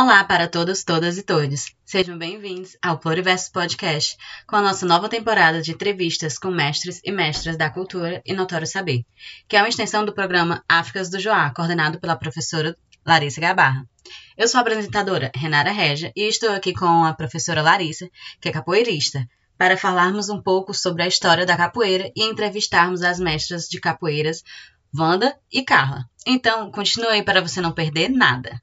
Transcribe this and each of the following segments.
Olá para todos, todas e todos. Sejam bem-vindos ao Pluriverso Podcast, com a nossa nova temporada de entrevistas com mestres e mestras da cultura e notório saber, que é uma extensão do programa Áfricas do Joá, coordenado pela professora Larissa Gabarra. Eu sou a apresentadora Renara Regia e estou aqui com a professora Larissa, que é capoeirista, para falarmos um pouco sobre a história da capoeira e entrevistarmos as mestras de capoeiras Wanda e Carla. Então, continue aí para você não perder nada.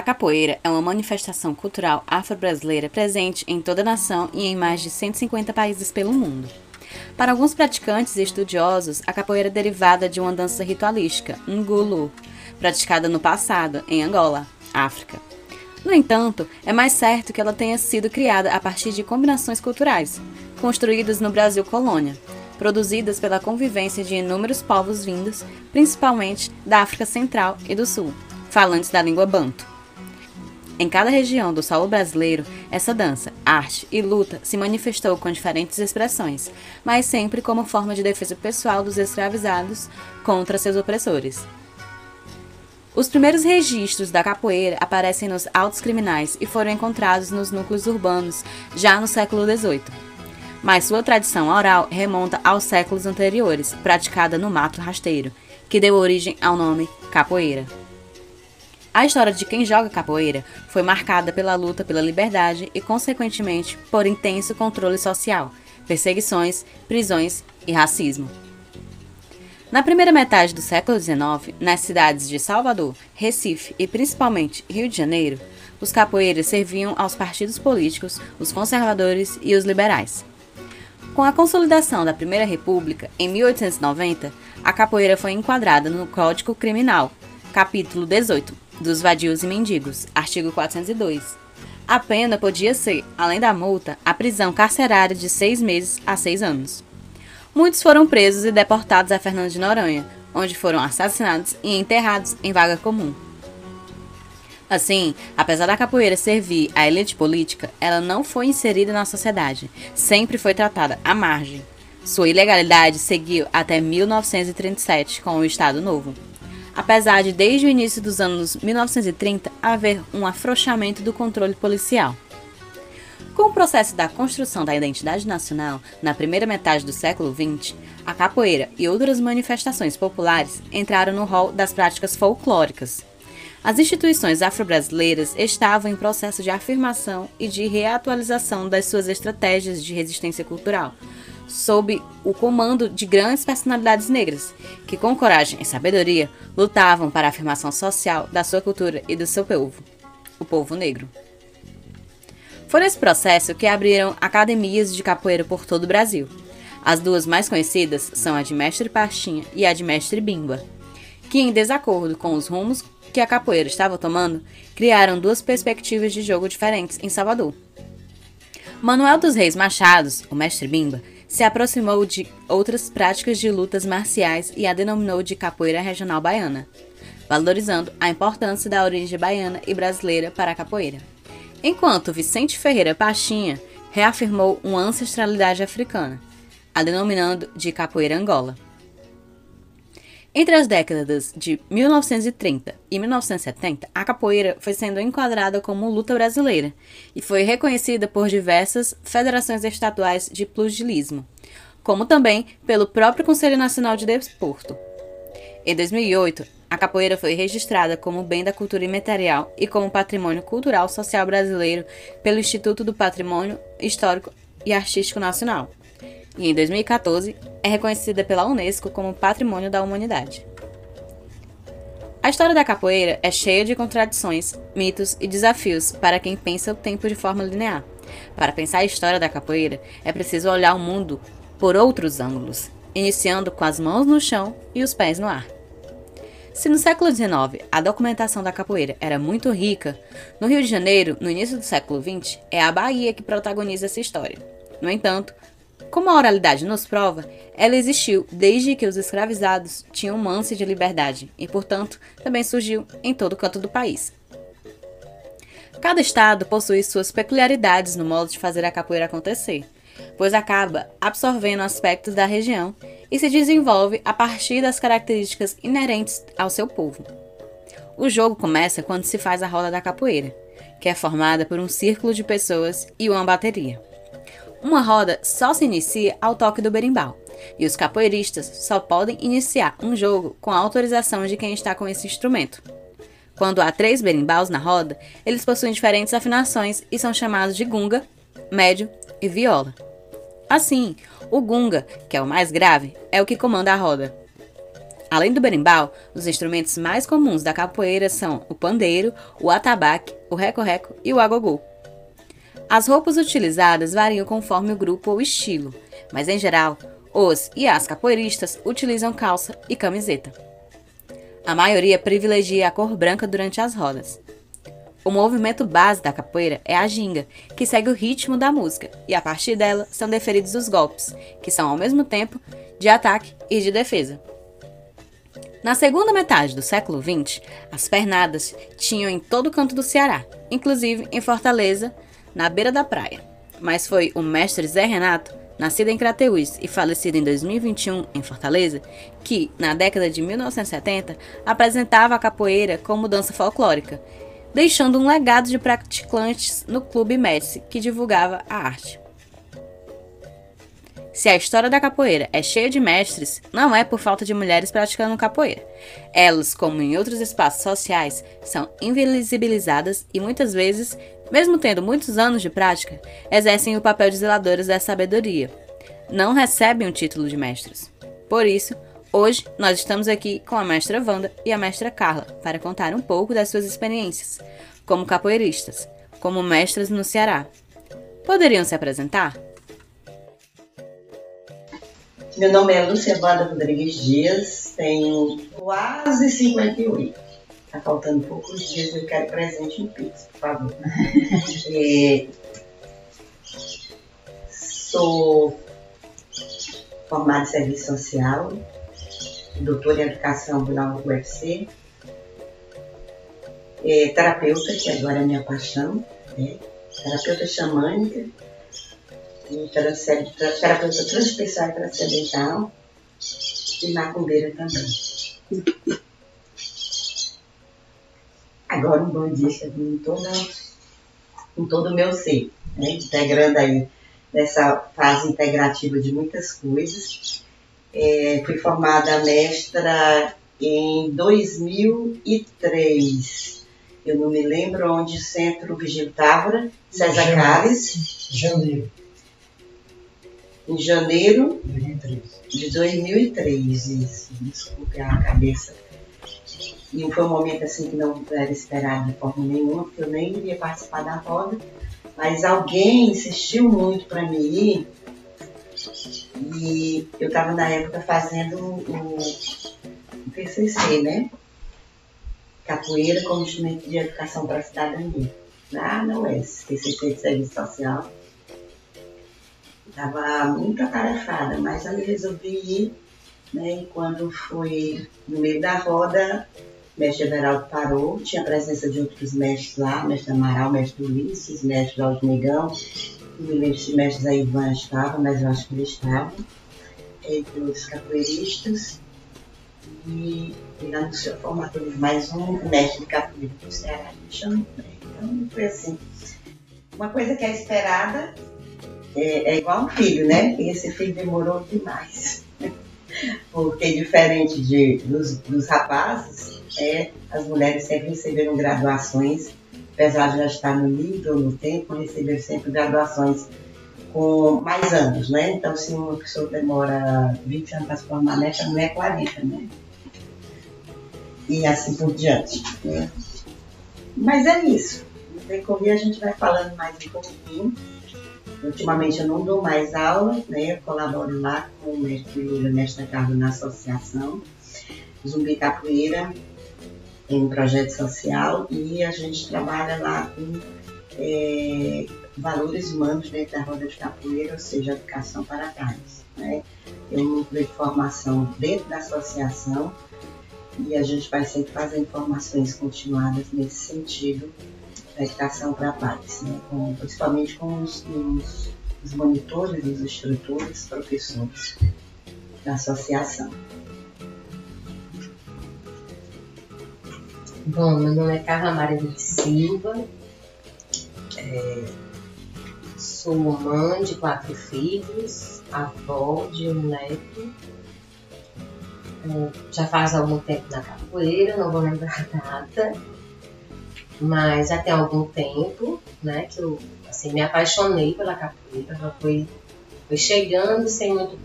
A capoeira é uma manifestação cultural afro-brasileira presente em toda a nação e em mais de 150 países pelo mundo. Para alguns praticantes e estudiosos, a capoeira é derivada de uma dança ritualística, ngulu, praticada no passado, em Angola, África. No entanto, é mais certo que ela tenha sido criada a partir de combinações culturais, construídas no Brasil colônia, produzidas pela convivência de inúmeros povos vindos, principalmente da África Central e do Sul, falantes da língua banto. Em cada região do solo brasileiro, essa dança, arte e luta se manifestou com diferentes expressões, mas sempre como forma de defesa pessoal dos escravizados contra seus opressores. Os primeiros registros da capoeira aparecem nos autos criminais e foram encontrados nos núcleos urbanos já no século XVIII. Mas sua tradição oral remonta aos séculos anteriores, praticada no mato rasteiro, que deu origem ao nome capoeira. A história de quem joga capoeira foi marcada pela luta pela liberdade e, consequentemente, por intenso controle social, perseguições, prisões e racismo. Na primeira metade do século XIX, nas cidades de Salvador, Recife e principalmente Rio de Janeiro, os capoeiras serviam aos partidos políticos, os conservadores e os liberais. Com a consolidação da Primeira República, em 1890, a capoeira foi enquadrada no Código Criminal, capítulo 18, dos vadios e mendigos, artigo 402. A pena podia ser, além da multa, a prisão carcerária de seis meses a seis anos. Muitos foram presos e deportados a Fernando de Noronha, onde foram assassinados e enterrados em vaga comum. Assim, apesar da capoeira servir à elite política, ela não foi inserida na sociedade, sempre foi tratada à margem. Sua ilegalidade seguiu até 1937 com o Estado Novo. Apesar de, desde o início dos anos 1930, haver um afrouxamento do controle policial. Com o processo da construção da identidade nacional na primeira metade do século XX, a capoeira e outras manifestações populares entraram no rol das práticas folclóricas. As instituições afro-brasileiras estavam em processo de afirmação e de reatualização das suas estratégias de resistência cultural, sob o comando de grandes personalidades negras, que com coragem e sabedoria lutavam para a afirmação social da sua cultura e do seu povo, o povo negro. Foi nesse processo que abriram academias de capoeira por todo o Brasil. As duas mais conhecidas são a de Mestre Pastinha e a de Mestre Bimba, que, em desacordo com os rumos que a capoeira estava tomando, criaram duas perspectivas de jogo diferentes em Salvador. Manuel dos Reis Machados, o Mestre Bimba, se aproximou de outras práticas de lutas marciais e a denominou de capoeira regional baiana, valorizando a importância da origem baiana e brasileira para a capoeira enquanto Vicente Ferreira Pachinha reafirmou uma ancestralidade africana, a denominando de capoeira Angola. Entre as décadas de 1930 e 1970, a capoeira foi sendo enquadrada como luta brasileira e foi reconhecida por diversas federações estaduais de pugilismo, como também pelo próprio Conselho Nacional de Desporto. Em 2008, a capoeira foi registrada como bem da cultura imaterial e como patrimônio cultural social brasileiro pelo Instituto do Patrimônio Histórico e Artístico Nacional. E em 2014 é reconhecida pela Unesco como Patrimônio da Humanidade. A história da capoeira é cheia de contradições, mitos e desafios para quem pensa o tempo de forma linear. Para pensar a história da capoeira, é preciso olhar o mundo por outros ângulos, iniciando com as mãos no chão e os pés no ar. Se no século XIX a documentação da capoeira era muito rica, no Rio de Janeiro, no início do século XX, é a Bahia que protagoniza essa história. No entanto, como a oralidade nos prova, ela existiu desde que os escravizados tinham uma ânsia de liberdade e, portanto, também surgiu em todo canto do país. Cada estado possui suas peculiaridades no modo de fazer a capoeira acontecer, pois acaba absorvendo aspectos da região e se desenvolve a partir das características inerentes ao seu povo. O jogo começa quando se faz a roda da capoeira, que é formada por um círculo de pessoas e uma bateria. Uma roda só se inicia ao toque do berimbau, e os capoeiristas só podem iniciar um jogo com a autorização de quem está com esse instrumento. Quando há três berimbaus na roda, eles possuem diferentes afinações e são chamados de gunga, médio e viola. Assim, o gunga, que é o mais grave, é o que comanda a roda. Além do berimbau, os instrumentos mais comuns da capoeira são o pandeiro, o atabaque, o reco-reco e o agogô. As roupas utilizadas variam conforme o grupo ou estilo, mas em geral, os e as capoeiristas utilizam calça e camiseta. A maioria privilegia a cor branca durante as rodas. O movimento base da capoeira é a ginga, que segue o ritmo da música, e a partir dela são deferidos os golpes, que são ao mesmo tempo de ataque e de defesa. Na segunda metade do século XX, as pernadas tinham em todo canto do Ceará, inclusive em Fortaleza, na beira da praia. Mas foi o mestre Zé Renato, nascido em Crateús e falecido em 2021 em Fortaleza, que, na década de 1970, apresentava a capoeira como dança folclórica deixando um legado de praticantes no Clube Médici, que divulgava a arte. Se a história da capoeira é cheia de mestres, não é por falta de mulheres praticando capoeira. Elas, como em outros espaços sociais, são invisibilizadas e muitas vezes, mesmo tendo muitos anos de prática, exercem o papel de zeladoras da sabedoria. Não recebem o título de mestres. Por isso, Hoje nós estamos aqui com a mestra Wanda e a mestra Carla para contar um pouco das suas experiências como capoeiristas, como mestras no Ceará. Poderiam se apresentar? Meu nome é Lúcia Wanda Rodrigues Dias, tenho quase 58. Está faltando poucos dias, eu quero presente em Pix, por favor. é, sou formada em serviço social, doutor em educação pela UFC, é, terapeuta, que agora é minha paixão, né? terapeuta xamânica, terapeuta transpessoal e transcendental e macumbeira também. Agora um bom dia em todo, em todo o meu ser, né? integrando aí nessa fase integrativa de muitas coisas é, fui formada mestra em 2003. Eu não me lembro onde o Centro Vigil Távora, César Janeiro. Carles. Janeiro. Em janeiro 2003. de 2003, isso. Desculpe a cabeça. E foi um momento assim que não era esperado de forma nenhuma, porque eu nem iria participar da roda. Mas alguém insistiu muito para mim ir e eu estava na época fazendo o, TCC, né? Capoeira como instrumento de educação para a cidadania. Lá na UES, TCC de Serviço Social. Estava muito atarefada, mas eu resolvi ir. Né? E quando fui no meio da roda, mestre Everaldo parou, tinha a presença de outros mestres lá, mestre Amaral, mestre Ulisses, mestre Negão me lembro se mestre da Ivan estava, mas eu acho que ele estava, entre os capoeiristas, e ele anunciou a formatura de mais um mestre de capoeira do Ceará, me chamou. Então foi assim. Uma coisa que é esperada é, é igual um filho, né? E esse filho demorou demais. Porque diferente de, dos, dos rapazes, é, as mulheres sempre receberam graduações apesar de já estar no nível, no tempo, receber sempre graduações com mais anos, né? Então, se uma pessoa demora 20 anos para se formar nessa, não é 40, né? E assim por diante. Né? Mas é isso. No decorrer a gente vai falando mais um pouquinho. Ultimamente eu não dou mais aula, né? Eu colaboro lá com o mestre Lula, mestre Carlos na associação Zumbi Capoeira em projeto social e a gente trabalha lá com é, valores humanos dentro da roda de capoeira, ou seja, educação para pais. Né? Tem um de formação dentro da associação e a gente vai sempre fazer informações continuadas nesse sentido da educação para pais, né? com, principalmente com os, os, os monitores, os instrutores, professores da associação. Bom, meu nome é Carla Maria Silva, é, sou mãe de quatro filhos, avó de um neto. É, já faz algum tempo na capoeira, não vou lembrar a data, mas já tem algum tempo, né, que eu assim, me apaixonei pela capoeira. Ela foi, foi chegando sem muito,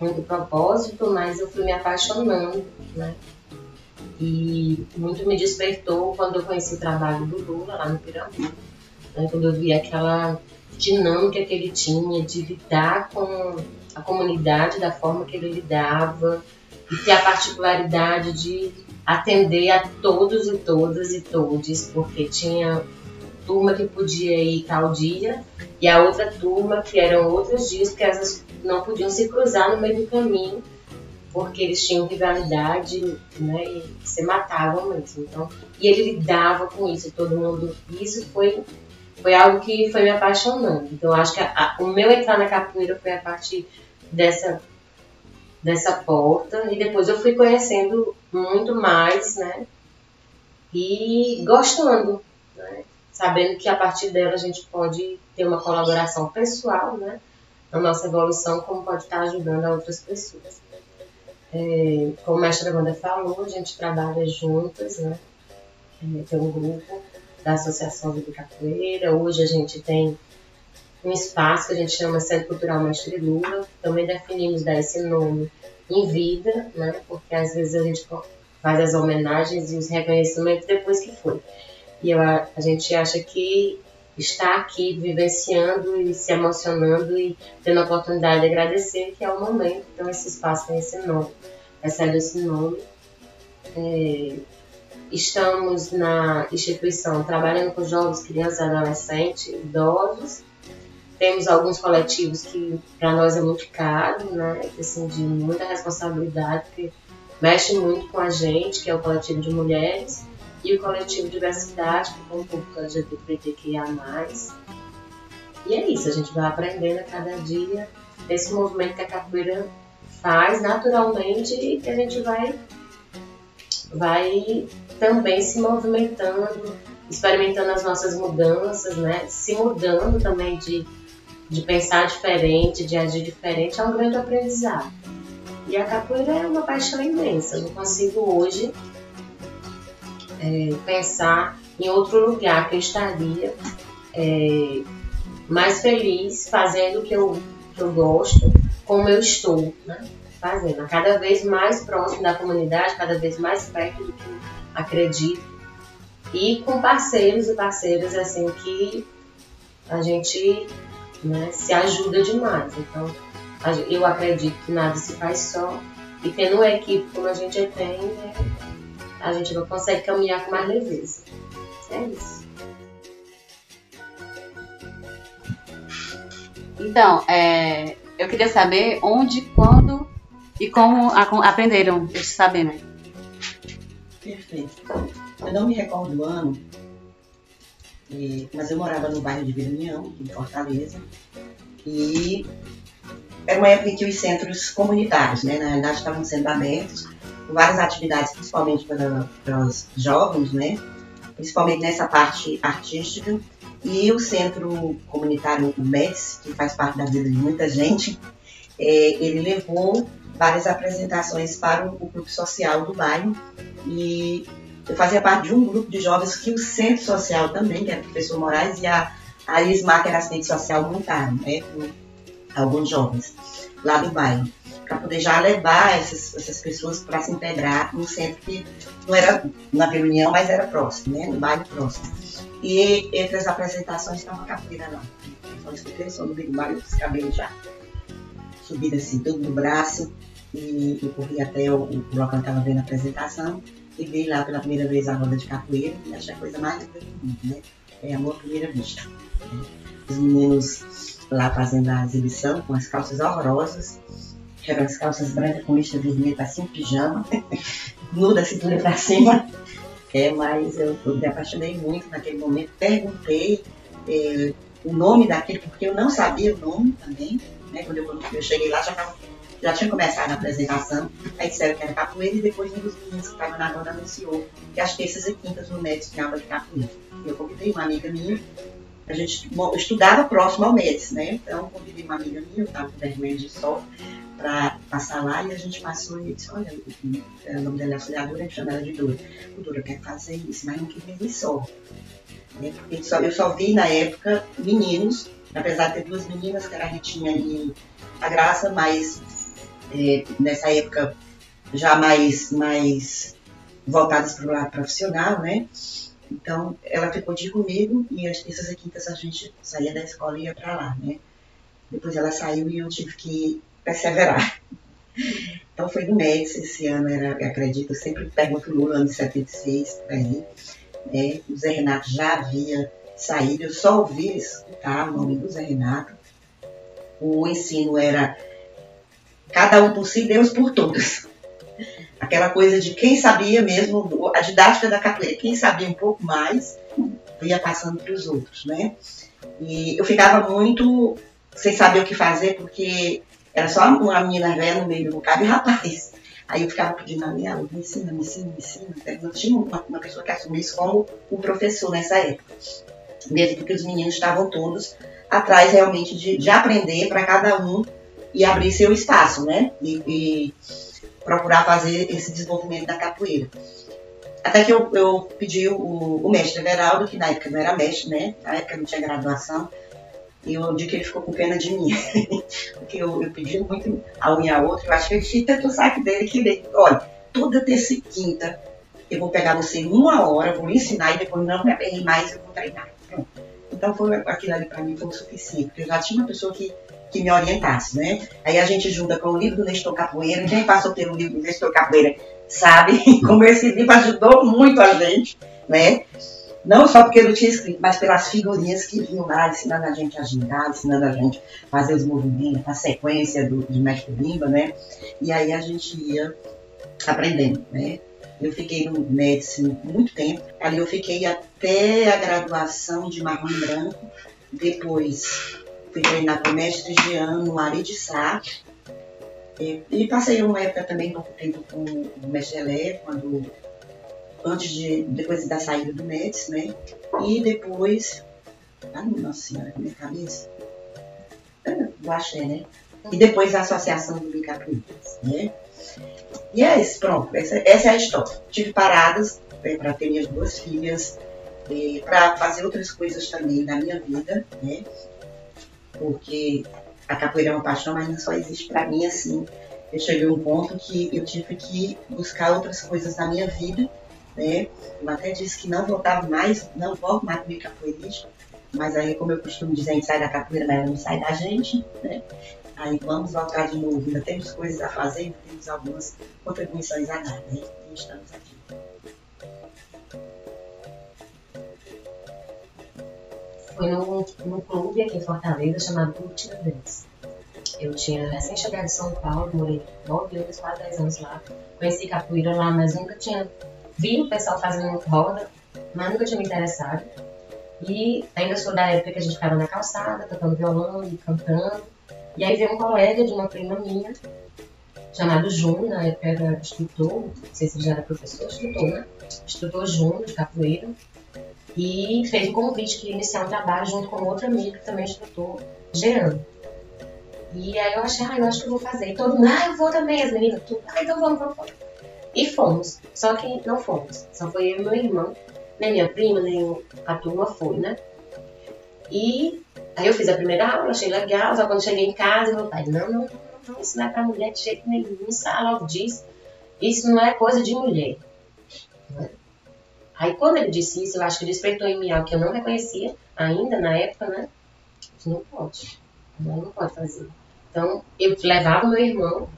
muito propósito, mas eu fui me apaixonando, né? E muito me despertou quando eu conheci o trabalho do Lula lá no Pirambu. Né? Quando eu vi aquela dinâmica que ele tinha de lidar com a comunidade da forma que ele lidava e ter a particularidade de atender a todos e todas e todes, porque tinha turma que podia ir tal dia e a outra turma que eram outros dias, porque elas não podiam se cruzar no meio do caminho, porque eles tinham rivalidade, né, e se matavam mesmo. Então, e ele lidava com isso, todo mundo. Isso foi foi algo que foi me apaixonando. Então, acho que a, a, o meu entrar na capoeira foi a partir dessa dessa porta e depois eu fui conhecendo muito mais, né? E gostando, né? Sabendo que a partir dela a gente pode ter uma colaboração pessoal, né? Na nossa evolução, como pode estar ajudando a outras pessoas. É, como o mestre da banda falou, a gente trabalha juntas, né? É, tem um grupo da Associação de Capoeira. Hoje a gente tem um espaço que a gente chama Centro Cultural Mestre Lula. Também definimos dar esse nome em vida, né? Porque às vezes a gente faz as homenagens e os reconhecimentos depois que foi. E eu, a, a gente acha que estar aqui vivenciando e se emocionando e tendo a oportunidade de agradecer que é o momento. Então esse espaço tem esse nome, recebe esse nome. É, Estamos na instituição trabalhando com jovens, crianças, adolescentes, idosos. Temos alguns coletivos que para nós é muito caro, né? Assim, de muita responsabilidade, porque mexe muito com a gente, que é o coletivo de mulheres, e o coletivo Diversidade, que um público LGBTQIA+. E é isso, a gente vai aprendendo a cada dia esse movimento que a capoeira faz naturalmente e que a gente vai vai também se movimentando, experimentando as nossas mudanças, né? Se mudando também de, de pensar diferente, de agir diferente, é um grande aprendizado. E a capoeira é uma paixão imensa. Eu não consigo hoje é, pensar em outro lugar que eu estaria é, mais feliz fazendo o que eu, que eu gosto, como eu estou, né? fazendo, cada vez mais próximo da comunidade, cada vez mais perto do que acredito, e com parceiros e parceiras assim que a gente né, se ajuda demais. Então, eu acredito que nada se faz só, e tendo uma equipe como a gente tem, né, a gente não consegue caminhar com mais leveza. É isso. Então, é, eu queria saber onde, quando e como aprenderam esse saber, né? Perfeito. Eu não me recordo do ano, mas eu morava no bairro de Vila União, em Fortaleza, e era uma época em que os centros comunitários, né, na realidade, estavam sendo abertos, várias atividades, principalmente para, para os jovens, né, principalmente nessa parte artística, e o centro comunitário, o MES, que faz parte da vida de muita gente, é, ele levou várias apresentações para o, grupo social do bairro. E eu fazia parte de um grupo de jovens que o Centro Social também, que era o professor Moraes e a, a Ismar, que era assistente social, montaram, né, com alguns jovens lá do bairro, para poder já levar essas, essas pessoas para se integrar no centro que não era na reunião, mas era próximo, né, no bairro próximo. E entre as apresentações estava a capoeira lá. Só escutei o som do Big e os cabelos já subida assim, tudo no braço. e eu corri até o, o local que estava vendo a apresentação e vi lá pela primeira vez a roda de capoeira e achei a coisa mais linda do mundo, né? É amor à primeira vista. né? Os meninos lá fazendo a exibição com as calças horrorosas, que eram as calças brancas com lista vermelha, parecia um pijama, nu da cintura para cima. É, mas eu, eu me apaixonei muito naquele momento, perguntei eh, o nome daquele, porque eu não sabia o nome também, né? Quando eu, quando eu cheguei lá, já, tava, já tinha começado a apresentação, aí disseram que era capoeira e depois um dos meninos que estava na roda anunciou que as terças e quintas no MEDS tinha aula de capoeira. Eu convidei uma amiga minha, a gente estudava próximo ao MEDS, né? Então, convidei uma amiga minha, eu estava com vergonha de sol, para passar lá e a gente passou e disse, olha, o nome dela é auxiliadora, a gente chama ela de Dora. O Dora, eu quero fazer isso, mas não queria ver só. Né? Só, eu só vi na época meninos, apesar de ter duas meninas, que era a Ritinha e a Graça, mas é, nessa época já mais, mais voltadas para o lado profissional, né? Então, ela ficou de comigo e as terças e quintas a gente saía da escola e ia para lá, né? Depois ela saiu e eu tive que perseverar. Então foi no MEDS esse ano, era, eu acredito, eu sempre pergunto Lula, ano de 76, por aí. Né? O Zé Renato já havia saído, eu só ouvi escutar o nome do Zé Renato. O ensino era cada um por si, Deus por todos. Aquela coisa de quem sabia mesmo, a didática da capoeira, quem sabia um pouco mais, ia passando para os outros, né? E eu ficava muito sem saber o que fazer, porque era só uma menina velha no meio do bocado e rapaz. Aí eu ficava pedindo a minha aula, me ensina, me ensina, me ensina. Não tinha uma, uma pessoa que assumisse como o professor nessa época. Mesmo porque os meninos estavam todos atrás realmente de, de aprender para cada um e abrir seu espaço, né? E, e procurar fazer esse desenvolvimento da capoeira. Até que eu, eu pedi o, o mestre Everaldo, que na época não era mestre, né? Na época não tinha graduação, e eu digo que ele ficou com pena de mim. Porque eu, eu pedi muito a um e a outro. Eu acho que ele tinha tanto o saco dele que ele, olha, toda terça e quinta eu vou pegar você uma hora, vou lhe ensinar e depois não me aperrei mais, eu vou treinar. Pronto. Então foi aquilo ali para mim foi o suficiente, porque eu já tinha uma pessoa que, que me orientasse, né? Aí a gente junta com o livro do Nestor Capoeira, quem passou pelo livro do Nestor Capoeira sabe como esse livro ajudou muito a gente, né? Não só porque eu tinha escrito, mas pelas figurinhas que vinham lá, ensinando a gente a gingar, ensinando a gente a fazer os movimentos, a sequência do, de Mestre Bimba, né? E aí a gente ia aprendendo, né? Eu fiquei no Médici muito tempo. Ali eu fiquei até a graduação de marrom e branco. Depois fui treinar com o mestre Jean no Ari de Sá. E, e passei uma época também pouco tempo com o mestre Elé, quando antes de depois da saída do Médici, né? E depois, ah, nossa senhora, minha cabeça, do Axé, né? E depois a associação do Bicapritas, né? E é isso, pronto, essa, essa é a história. Tive paradas né, para ter minhas duas filhas, para fazer outras coisas também na minha vida, né? Porque a capoeira é uma paixão, mas não só existe para mim assim. Eu cheguei a um ponto que eu tive que buscar outras coisas na minha vida, né? Até disse que não voltava mais, não volto mais comigo capoeirista, mas aí, como eu costumo dizer, a gente sai da capoeira, mas ela não sai da gente, né? Aí vamos voltar de novo, ainda temos coisas a fazer, ainda temos algumas contribuições a dar, né? E estamos aqui. Foi num, num clube aqui em Fortaleza chamado Clube Tiradentes. Eu tinha recém chegado de São Paulo, morei nove anos, quase dez anos lá. Conheci capoeira lá, mas nunca tinha vi o pessoal fazendo roda, mas nunca tinha me interessado. E ainda sou da época que a gente ficava na calçada, tocando violão e cantando. E aí veio um colega de uma prima minha, chamado Júnior, na época era instrutor, não sei se ele já era professor, instrutor, né? Instrutor Júnior de capoeira. E fez um convite que ia iniciar um trabalho junto com outro amigo, que também é instrutor, Jean. E aí eu achei, ah, eu acho que eu vou fazer. E todo mundo, ah, eu vou também, as meninas, tudo, ah, então vamos, vamos, vamos. E fomos. Só que não fomos. Só foi eu e meu irmão. Nem minha prima, nem a turma foi, né? E aí eu fiz a primeira aula, achei legal. Só quando cheguei em casa, meu pai, não, não, não, não ensinar pra mulher de jeito nenhum. Sai logo disso. Isso não é coisa de mulher. Né? Aí quando ele disse isso, eu acho que despertou em mim algo que eu não reconhecia ainda na época, né? Não pode. Não, não pode fazer. Então, eu levava meu irmão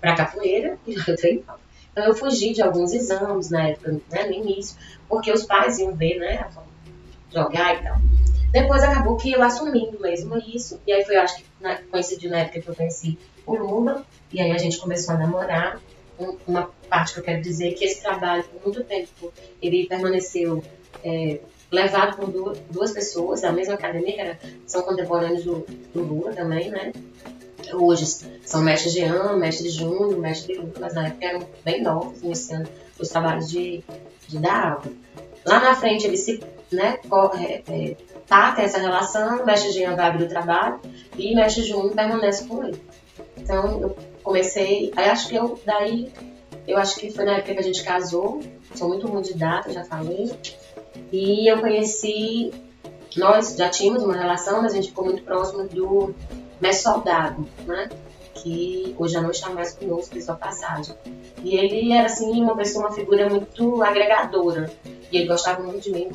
para capoeira e lá eu treinava. Então eu fugi de alguns exames na época, né, no início, porque os pais iam ver, né, jogar e tal. Depois acabou que eu assumindo mesmo isso, e aí foi, acho que na, coincidiu na época que eu conheci o Lula, e aí a gente começou a namorar. Um, uma parte que eu quero dizer é que esse trabalho, por muito tempo, ele permaneceu é, levado por duas, duas, pessoas da mesma academia, que era, são contemporâneos do, do Lula também, né? Hoje são mestre Jean, mestre Júnior, mestre Lula, mas na época eram bem novos, iniciando os trabalhos de, de dar aula. Lá na frente eles se né, corre, é, tá, tem essa relação, mestre Jean vai abrir o trabalho e mestre Júnior permanece com ele. Então eu comecei, aí acho que eu, daí, eu acho que foi na época que a gente casou, sou muito ruim de data, já falei, e eu conheci, nós já tínhamos uma relação, mas a gente ficou muito próximo do mestre Soldado, né? que hoje já não está mais conosco, fez sua passagem. E ele era, assim, uma pessoa, uma figura muito agregadora. E ele gostava muito de mim,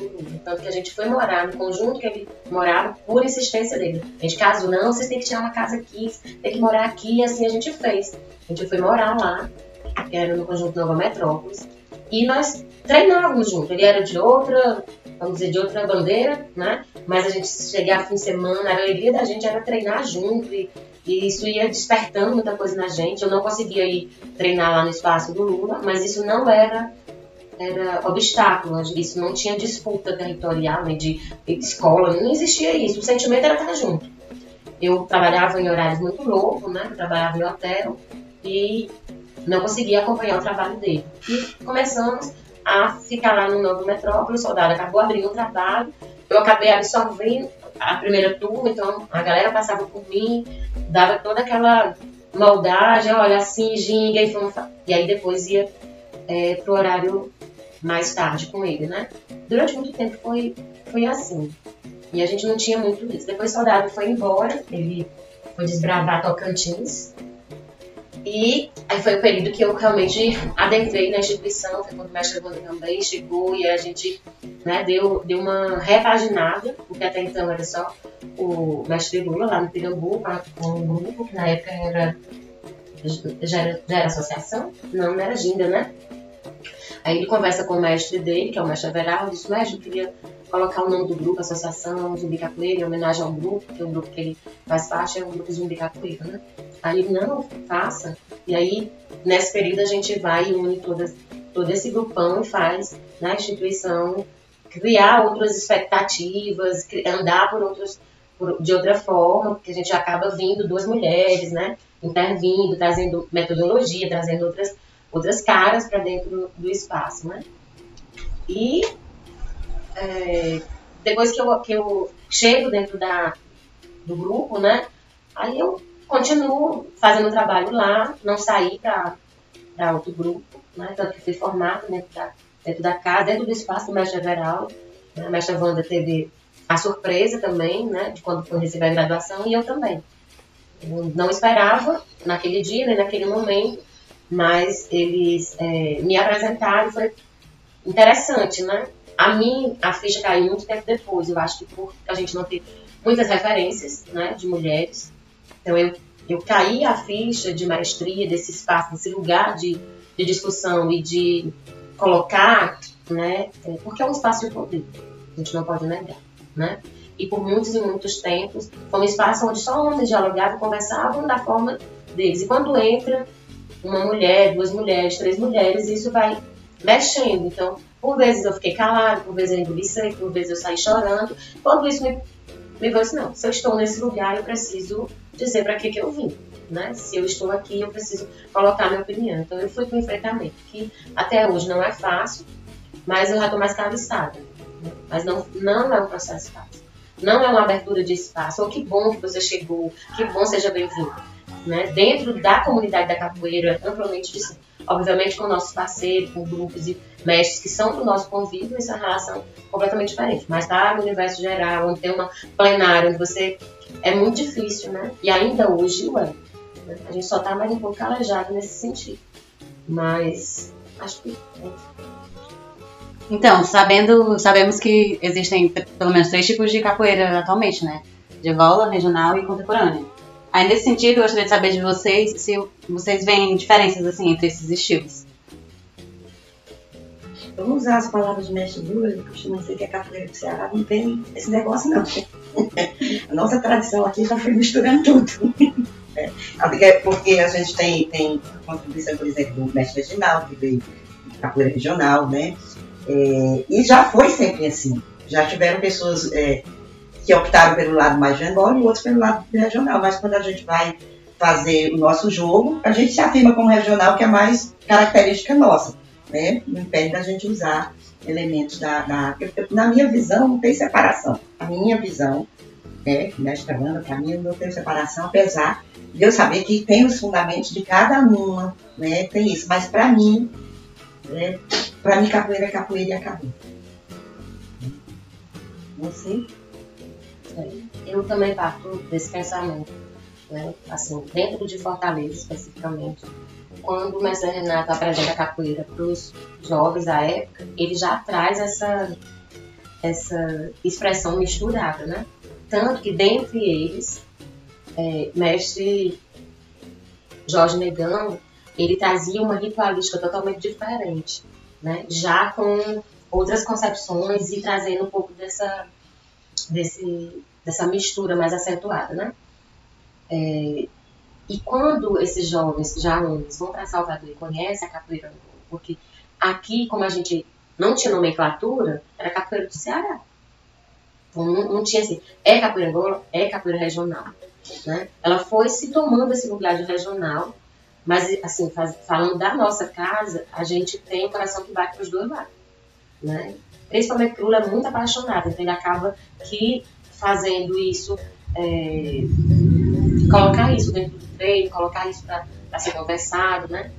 tanto que a gente foi morar no conjunto que ele morava por insistência dele. A gente casou, não, vocês têm que tirar uma casa aqui, tem que morar aqui, e assim a gente fez. A gente foi morar lá, que era no conjunto Nova Metrópolis, e nós treinávamos junto. Ele era de outra, vamos dizer, de outra bandeira, né? Mas a gente chegava fim de semana, a alegria da gente era treinar junto e e isso ia despertando muita coisa na gente. Eu não conseguia ir treinar lá no espaço do Lula, mas isso não era era obstáculo, isso não tinha disputa territorial, nem de escola, não existia isso. O sentimento era estar junto. Eu trabalhava em horários muito loucos, né? Eu trabalhava em hotel e não conseguia acompanhar o trabalho dele. E começamos a ficar lá no Novo Metrópole, o soldado acabou abrindo o trabalho, eu acabei absorvendo a primeira turma, então a galera passava por mim, dava toda aquela maldade, olha assim, ginga, e, fomos, e aí depois ia é, pro horário mais tarde com ele, né? Durante muito tempo foi, foi assim. E a gente não tinha muito isso. Depois o soldado foi embora, ele foi desbravar Tocantins, e aí foi o período que eu realmente adentrei na instituição, foi quando o mestre Wanda também chegou e a gente né, deu, deu uma repaginada, porque até então era só o mestre Lula lá no Pirambu, com um grupo que na época era já era, já era associação? Não, não era Ginda, né? Aí ele conversa com o mestre dele, que é o mestre Everaldo, diz, mestre, eu queria colocar o nome do grupo, associação Zumbi Capoeira, em homenagem ao grupo, que é o grupo que ele faz parte, é o grupo Zumbi Capoeira, né? Aí não, faça. E aí, nesse período, a gente vai e une todas, todo esse grupão e faz na instituição criar outras expectativas, andar por outros, por, de outra forma, porque a gente acaba vindo duas mulheres, né? Intervindo, trazendo metodologia, trazendo outras, outras caras para dentro do espaço, né? E é, depois que eu, que eu chego dentro da, do grupo, né? Aí eu continuo fazendo o trabalho lá, não saí para outro grupo, né? Tanto que fui formada dentro da, dentro da casa, dentro do espaço do mestre Everaldo. Né? A mestra Wanda teve a surpresa também, né? De quando foi receber a graduação e eu também. Eu não esperava naquele dia, nem naquele momento, mas eles é, me apresentaram, foi interessante, né? A mim, a ficha caiu muito tempo depois. Eu acho que por a gente não ter muitas referências né, de mulheres. Então, eu, eu caí a ficha de maestria, desse espaço, desse lugar de, de discussão e de colocar, né, é, porque é um espaço de poder. A gente não pode negar, né? E por muitos e muitos tempos, foi um espaço onde só homens dialogavam e conversavam da forma deles. E quando entra uma mulher, duas mulheres, três mulheres, isso vai mexendo. Então, por vezes eu fiquei calado, por vezes eu engoli seco, por vezes eu saí chorando. Quando isso me, me assim, não, se eu estou nesse lugar, eu preciso dizer para que, que eu vim. Né? Se eu estou aqui, eu preciso colocar minha opinião. Então eu fui com enfrentamento, que até hoje não é fácil, mas eu já estou mais cabeçada. Né? Mas não, não é um processo fácil. Não é uma abertura de espaço. Oh, que bom que você chegou, que bom, seja bem-vindo. Né? Dentro da comunidade da capoeira, amplamente disse, obviamente com nossos parceiros, com grupos e mestres que são do nosso convívio, essa é relação completamente diferente. Mas tá no universo geral, onde tem uma plenária, onde você. É muito difícil, né? E ainda hoje, ué. Né? A gente só tá mais um pouco calejado nesse sentido. Mas acho que. É. Então, sabendo, sabemos que existem pelo menos três tipos de capoeira atualmente, né? De gola, regional e contemporânea. Aí, nesse sentido, eu gostaria de saber de vocês se vocês veem diferenças assim entre esses estilos. Vamos usar as palavras de mestre Lula, ele costuma dizer que a capoeira do Ceará não tem esse negócio não. a nossa tradição aqui já foi misturando tudo. É, porque a gente tem, tem contribuição, por exemplo, do mestre Reginaldo, que veio capoeira regional, né? É, e já foi sempre assim. Já tiveram pessoas é, que optaram pelo lado mais Angola e outros pelo lado regional. Mas quando a gente vai fazer o nosso jogo, a gente se afirma como regional, que é mais característica nossa. Né? Não impede da gente usar elementos da, da. Na minha visão, não tem separação. A minha visão, né, mestra Wanda, para mim, não tem separação, apesar de eu saber que tem os fundamentos de cada uma, né? Tem isso. Mas para mim, né, para mim, capoeira é capoeira e acabou. Você? É, eu também parto desse pensamento, né? Assim, dentro de Fortaleza especificamente, quando o mestre Renato apresenta a capoeira para os jovens da época, ele já traz essa, essa expressão misturada, né? Tanto que dentre eles, é, mestre Jorge Negão, ele trazia uma ritualística totalmente diferente, né? Já com outras concepções e trazendo um pouco dessa, desse, dessa mistura mais acentuada, né? É, e quando esses jovens, já alunos, vão para Salvador e conhecem a capoeira, porque aqui, como a gente não tinha nomenclatura, era capoeira do Ceará. Então, não, não tinha assim, é capoeira angola, é capoeira regional. Né? Ela foi se tomando esse lugar de regional, mas, assim, faz, falando da nossa casa, a gente tem um coração que bate para os dois lados. Né? Principalmente o Lula é muito apaixonado, então ele acaba que fazendo isso, é, colocar isso dentro do treino, colocar isso para ser conversado, né?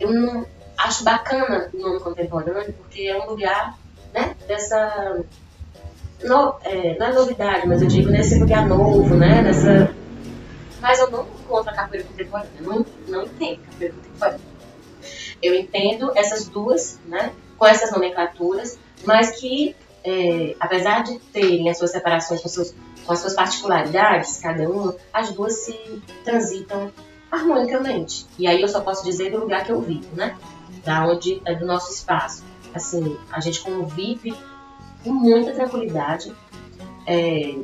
Eu não acho bacana o nome contemporâneo, porque é um lugar né, dessa. No, é, não é novidade, mas eu digo nesse lugar novo, né? Dessa, mas eu não encontro a capoeira contemporânea, não, não entendo capoeira contemporânea. Eu entendo essas duas, né? Com essas nomenclaturas, mas que, é, apesar de terem as suas separações com seus com as suas particularidades, cada uma, as duas se transitam harmonicamente. E aí eu só posso dizer do lugar que eu vivo, né? Da onde é do nosso espaço. Assim, a gente convive com muita tranquilidade, é,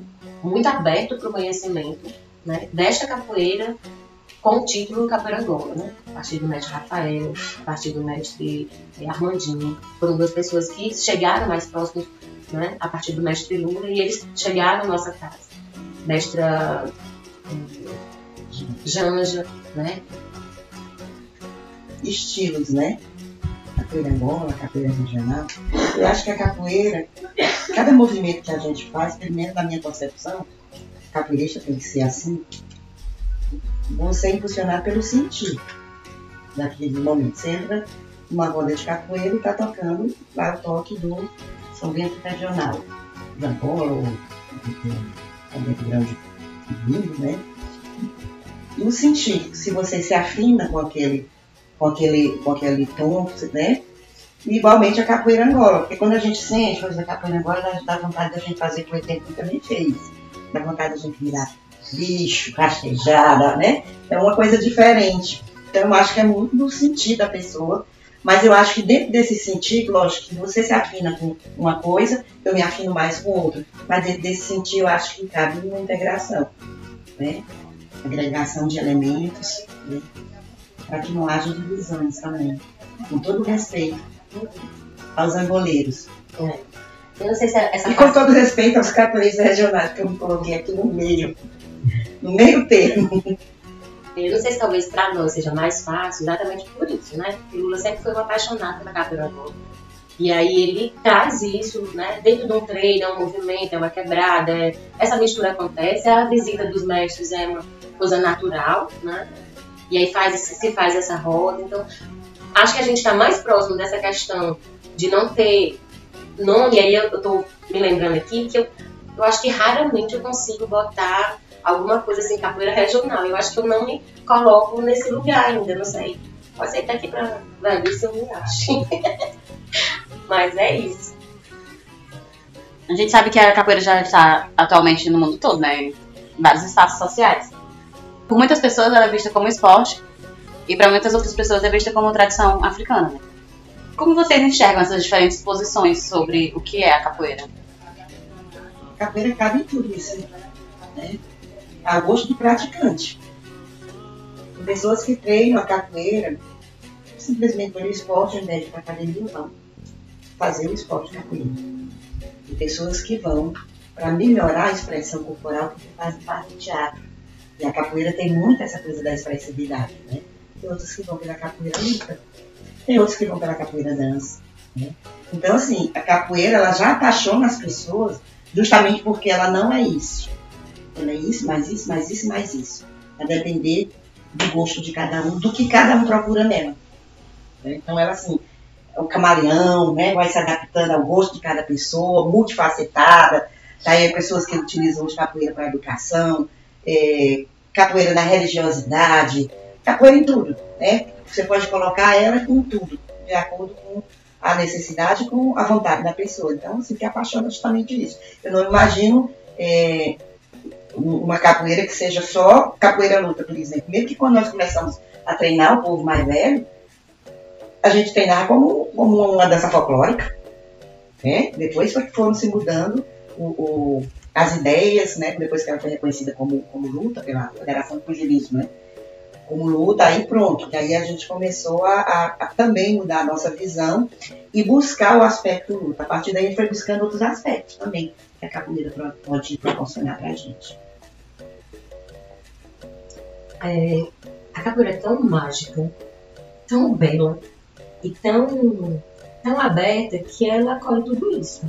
muito aberto para o conhecimento, né? Desta capoeira com o título Capoeira Angola, né? A partir do mestre Rafael, a partir do mestre Armandinho. Foram duas pessoas que chegaram mais próximos né, a partir do mestre Lula, e eles chegaram à nossa casa. Mestra hum, Janja, né? Estilos, né? Capoeira Angola, capoeira regional. Eu acho que a capoeira, cada movimento que a gente faz, primeiro na minha concepção, capoeirista tem que ser assim, você é impulsionado pelo sentir daquele momento. Você entra numa roda de capoeira e está tocando lá o toque do são ventos regional, de Angola ou vento grande vindo, né? E o sentir, se você se afina com aquele, com aquele, com aquele tom, né? E igualmente a capoeira Angola, porque quando a gente sente fazer a capoeira Angola, dá vontade da gente fazer com o tempo que também fez. Dá vontade da gente virar bicho, rastejada, né? É uma coisa diferente. Então eu acho que é muito do sentir da pessoa mas eu acho que dentro desse sentido, lógico que você se afina com uma coisa, eu me afino mais com outra. Mas dentro desse sentido, eu acho que cabe uma integração, né? Agregação de elementos, né? para que não haja divisões também. Com todo respeito aos angoleiros. É. Eu não sei se é essa e com todo respeito aos capoeiristas regionais, que eu me coloquei aqui no meio, no meio termo. Eu não sei se talvez para nós seja mais fácil, exatamente por isso, né? Porque Lula sempre foi um apaixonado pela capoeira nova. E aí ele traz isso, né? Dentro de um treino, é um movimento, é uma quebrada, é... essa mistura acontece, a visita dos mestres é uma coisa natural, né? E aí faz, se faz essa roda. Então, acho que a gente está mais próximo dessa questão de não ter nome. E aí eu estou me lembrando aqui que eu, eu acho que raramente eu consigo botar alguma coisa assim, capoeira regional. Eu acho que eu não me coloco nesse lugar ainda, não sei. Pode ser que aqui pra ver se eu me acho. Mas é isso. A gente sabe que a capoeira já está atualmente no mundo todo, né? Em vários espaços sociais. por muitas pessoas ela é vista como esporte e para muitas outras pessoas é vista como tradição africana. Né? Como vocês enxergam essas diferentes posições sobre o que é a capoeira? A capoeira cabe em tudo isso, né? A gosto do praticante. Tem pessoas que treinam a capoeira simplesmente por esporte, ao invés de para academia, vão fazer o esporte capoeira. Tem pessoas que vão para melhorar a expressão corporal porque fazem parte do teatro. E a capoeira tem muito essa coisa da expressividade, né? Tem outros que vão pela capoeira luta, tem outros que vão pela capoeira dança. Né? Então, assim, a capoeira ela já apaixona as pessoas justamente porque ela não é isso. Ela é isso, mais isso, mais isso, mais isso. A depender do gosto de cada um, do que cada um procura nela. Né? Então, ela, assim, o camaleão, né? vai se adaptando ao gosto de cada pessoa, multifacetada. Daí, pessoas que utilizam de capoeira para educação, é, capoeira na religiosidade, capoeira em tudo, né? Você pode colocar ela com tudo, de acordo com a necessidade, com a vontade da pessoa. Então, assim, que apaixona justamente isso. Eu não imagino é, uma capoeira que seja só capoeira luta, por exemplo. Mesmo que quando nós começamos a treinar o povo mais velho, a gente treinava como, como uma dança folclórica. Né? Depois foram se mudando o, o, as ideias, né? depois que ela foi reconhecida como, como luta pela Federação de Pugilismo. Né? como luta, aí pronto. E aí a gente começou a, a, a, também mudar a nossa visão e buscar o aspecto luta. A partir daí a gente foi buscando outros aspectos também que a capoeira pode proporcionar para a gente. É, a capoeira é tão mágica, tão bela e tão, tão aberta que ela acolhe tudo isso.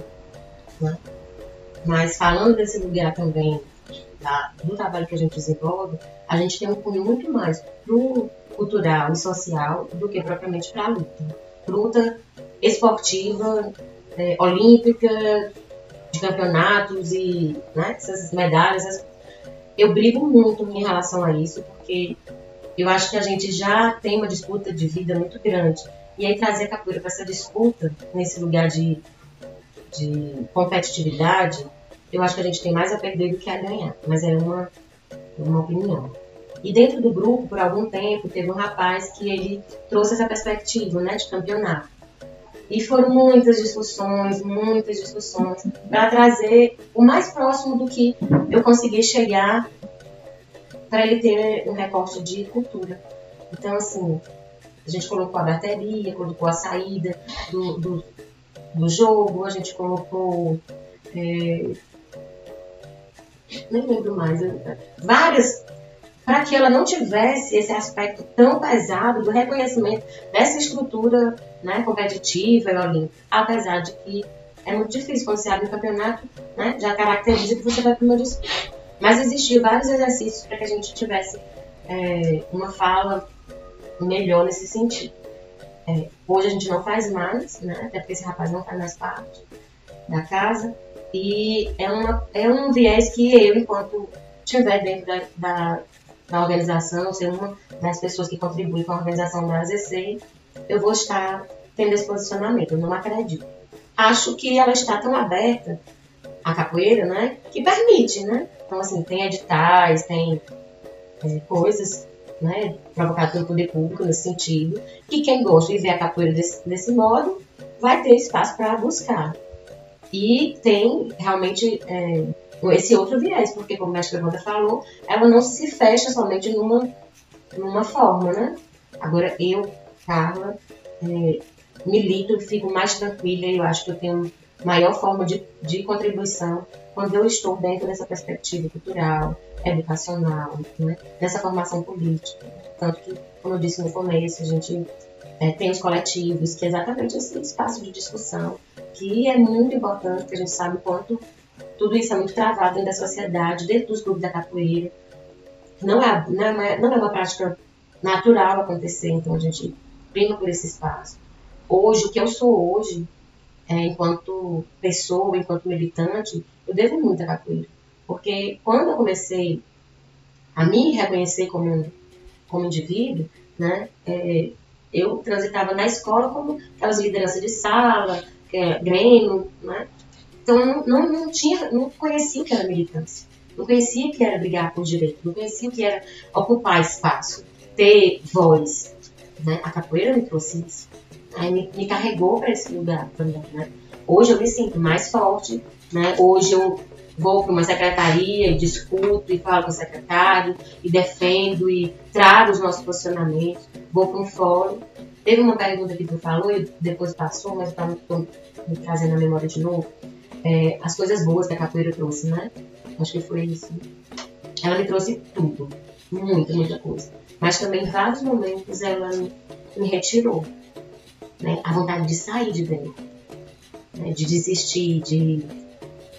Né? Mas falando desse lugar também da, do trabalho que a gente desenvolve, a gente tem um cunho muito mais pro cultural e social do que propriamente para a luta. Luta esportiva, é, olímpica, de campeonatos e né, essas medalhas. Eu brigo muito em relação a isso, porque eu acho que a gente já tem uma disputa de vida muito grande. E aí trazer a capoeira para essa disputa, nesse lugar de, de competitividade, eu acho que a gente tem mais a perder do que a ganhar, mas é uma, uma opinião. E dentro do grupo, por algum tempo, teve um rapaz que ele trouxe essa perspectiva né, de campeonato. E foram muitas discussões, muitas discussões, para trazer o mais próximo do que eu consegui chegar para ele ter um recorte de cultura. Então, assim, a gente colocou a bateria, colocou a saída do, do, do jogo, a gente colocou é, nem lembro mais, várias, para que ela não tivesse esse aspecto tão pesado do reconhecimento dessa estrutura né, competitiva e olímpica, apesar de que é muito difícil quando você abre um campeonato, né, já caracteriza que você vai para uma disputa. Mas existiam vários exercícios para que a gente tivesse é, uma fala melhor nesse sentido. É, hoje a gente não faz mais, né, até porque esse rapaz não faz mais parte da casa, e é, uma, é um viés que eu, enquanto estiver dentro da, da, da, organização, ser uma das pessoas que contribui com a organização da AZC, eu vou estar tendo esse posicionamento, eu não acredito. Acho que ela está tão aberta, a capoeira, né, que permite, né? Então, assim, tem editais, tem é, coisas né, provocadas pelo poder público nesse sentido, que quem gosta de ver a capoeira desse, desse modo vai ter espaço para buscar. E tem realmente é, esse outro viés, porque como a mestre Levanta falou, ela não se fecha somente numa, numa forma, né? Agora eu, Carla, é, milito fico mais tranquila eu acho que eu tenho maior forma de, de contribuição quando eu estou dentro dessa perspectiva cultural, educacional, né? dessa formação política. Tanto que, como eu disse no começo, a gente é, tem os coletivos, que é exatamente esse espaço de discussão que é muito importante, porque a gente sabe quanto tudo isso é muito travado dentro da sociedade, dentro dos grupos da capoeira. Não é, não é, uma, não é uma prática natural acontecer, então a gente prima por esse espaço. Hoje, o que eu sou hoje, é, enquanto pessoa, enquanto militante, eu devo muito à capoeira. Porque quando eu comecei a me reconhecer como, como indivíduo, né, é, eu transitava na escola como aquelas lideranças de sala, é, Grêmio, né? Então não, não, tinha, não conhecia o que era militância. não conhecia o que era brigar por direito, não conhecia o que era ocupar espaço, ter voz. Né? A capoeira me trouxe isso. Aí me, me carregou para esse lugar. Né? Hoje eu me sinto mais forte, né? hoje eu vou para uma secretaria e discuto e falo com o secretário e defendo e trago os nossos posicionamentos, vou para um fórum. Teve uma pergunta que tu falou e depois passou, mas está me trazendo na memória de novo. É, as coisas boas que a capoeira trouxe, né? Acho que foi isso. Ela me trouxe tudo, muita, muita coisa. Mas também em vários momentos ela me retirou. Né? A vontade de sair de dentro, né? de desistir, de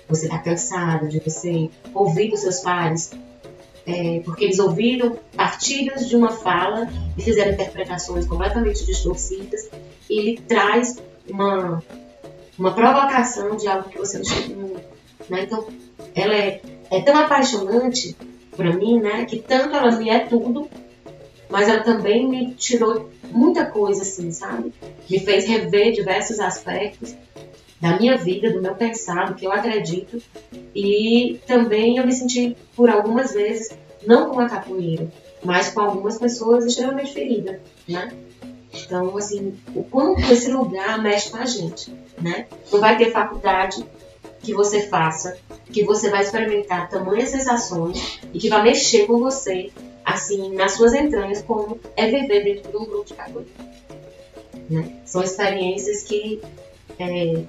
você estar tá cansado, de você ouvir dos seus pais, é, porque eles ouviram partidas de uma fala e fizeram interpretações completamente distorcidas, e ele traz uma, uma provocação de algo que você não chegou. Né? Então, ela é, é tão apaixonante para mim, né, que tanto ela me é tudo, mas ela também me tirou muita coisa, assim, sabe? Me fez rever diversos aspectos da minha vida, do meu pensar, do que eu acredito. E também eu me senti, por algumas vezes, não com a capoeira, mas com algumas pessoas extremamente feridas, né? Então, assim, o quanto esse lugar mexe com a gente, né? Não vai ter faculdade que você faça, que você vai experimentar tamanhas sensações e que vai mexer com você, assim, nas suas entranhas, como é viver dentro de um grupo de capoeira. Né? São experiências que é,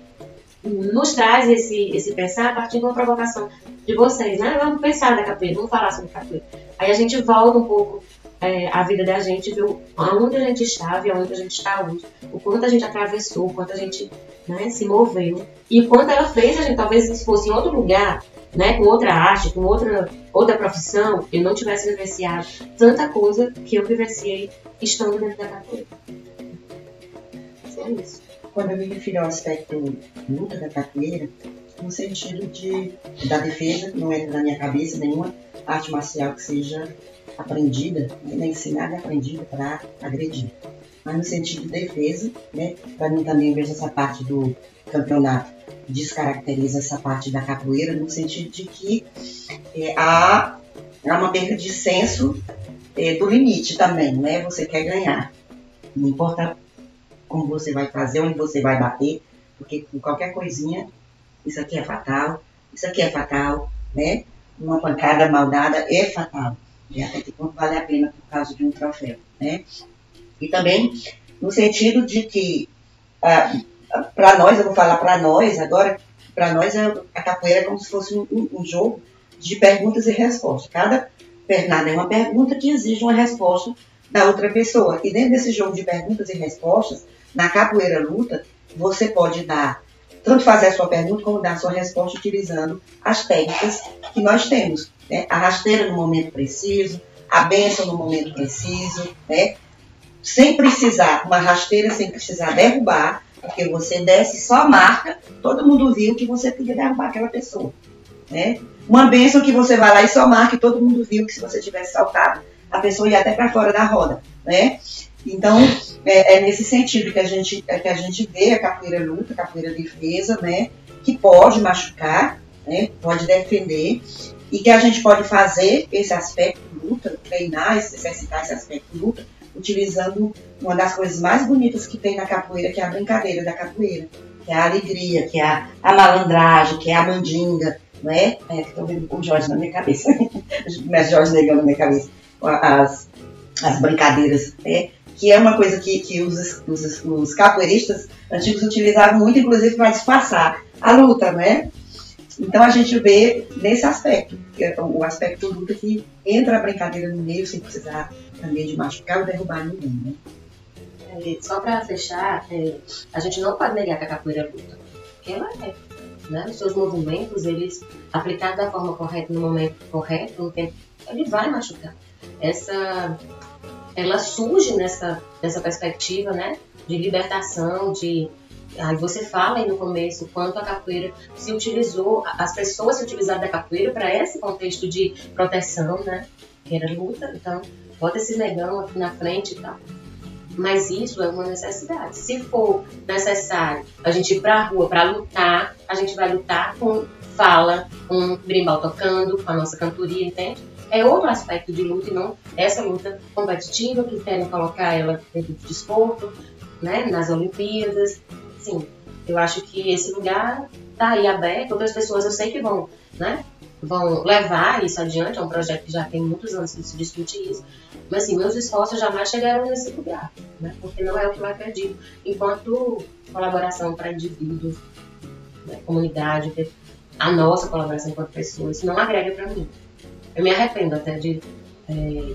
nos traz esse, esse pensar a partir de uma provocação de vocês, né? Vamos pensar na capoeira, vamos falar sobre capoeira. Aí a gente volta um pouco é, a vida da gente, viu? Aonde a gente estava e aonde a gente está hoje, o quanto a gente atravessou, o quanto a gente né, se moveu. E o quanto ela fez a gente, talvez se fosse em outro lugar, né, com outra arte, com outra, outra profissão, eu não tivesse vivenciado tanta coisa que eu vivenciei estando dentro da capoeira. É isso. Quando eu me refiro ao aspecto luta da capoeira, no sentido de da defesa, não entra na minha cabeça nenhuma arte marcial que seja aprendida, né, nem ensinada e aprendida para agredir. Mas no sentido de defesa, né, para mim também vejo essa parte do campeonato descaracteriza essa parte da capoeira no sentido de que é, há, há uma perda de senso é, do limite também, né? Você quer ganhar. Não importa como você vai fazer, onde você vai bater, porque com qualquer coisinha, isso aqui é fatal, isso aqui é fatal, né? Uma pancada mal dada é fatal. E até que ponto vale a pena por causa de um troféu, né? E também no sentido de que, ah, para nós, eu vou falar para nós agora, para nós a capoeira é como se fosse um, um, jogo de perguntas e respostas. Cada pernada é uma pergunta que exige uma resposta da outra pessoa. E dentro desse jogo de perguntas e respostas, na capoeira luta, você pode dar, tanto fazer a sua pergunta como dar a sua resposta utilizando as técnicas que nós temos. Né? A rasteira no momento preciso, a benção no momento preciso, né? sem precisar, uma rasteira sem precisar derrubar, porque você desce só marca, todo mundo viu que você podia derrubar aquela pessoa. Né? Uma benção que você vai lá e só marca e todo mundo viu que se você tivesse saltado, a pessoa ia até para fora da roda. Né? Então, é, é, nesse sentido que a, gente, que a gente vê a capoeira luta, a capoeira defesa, né? Que pode machucar, né? Pode defender. E que a gente pode fazer esse aspecto luta, treinar, exercitar esse aspecto luta, utilizando uma das coisas mais bonitas que tem na capoeira, que é a brincadeira da capoeira. Que é a alegria, que é a, a malandragem, que é a mandinga, né? É, que estou vendo o Jorge na minha cabeça. o Jorge negando na minha cabeça. As, as brincadeiras, né? que é uma coisa que, que os, os, os capoeiristas antigos utilizavam muito, inclusive, para disfarçar a luta, né? Então a gente vê nesse aspecto, é o aspecto luta que entra a brincadeira no meio sem precisar também de machucar ou derrubar ninguém, né? É, só para fechar, é, a gente não pode negar que a capoeira luta, porque ela é. Né? Os seus movimentos, eles aplicados da forma correta, no momento correto, ele vai machucar. Essa ela surge nessa, nessa perspectiva, né, de libertação, de Aí você fala aí no começo quanto a capoeira se utilizou, as pessoas se utilizaram da capoeira para esse contexto de proteção, né? Que era luta, então bota esse negão aqui na frente e tal. Mas isso é uma necessidade. Se for necessário a gente ir para a rua para lutar, a gente vai lutar com fala, um brimbal tocando, com a nossa cantoria, entende? É outro aspecto de luta e não essa luta competitiva que querem colocar ela dentro do desporto, né, nas Olimpíadas. Sim, eu acho que esse lugar está aí aberto, outras pessoas eu sei que vão, né, vão levar isso adiante, é um projeto que já tem muitos anos que se discute isso, mas assim, meus esforços jamais chegaram nesse lugar, né, porque não é o que eu acredito. Enquanto colaboração para indivíduos, né, comunidade, a nossa colaboração enquanto pessoas, isso não agrega para mim. Eu me arrependo até de é,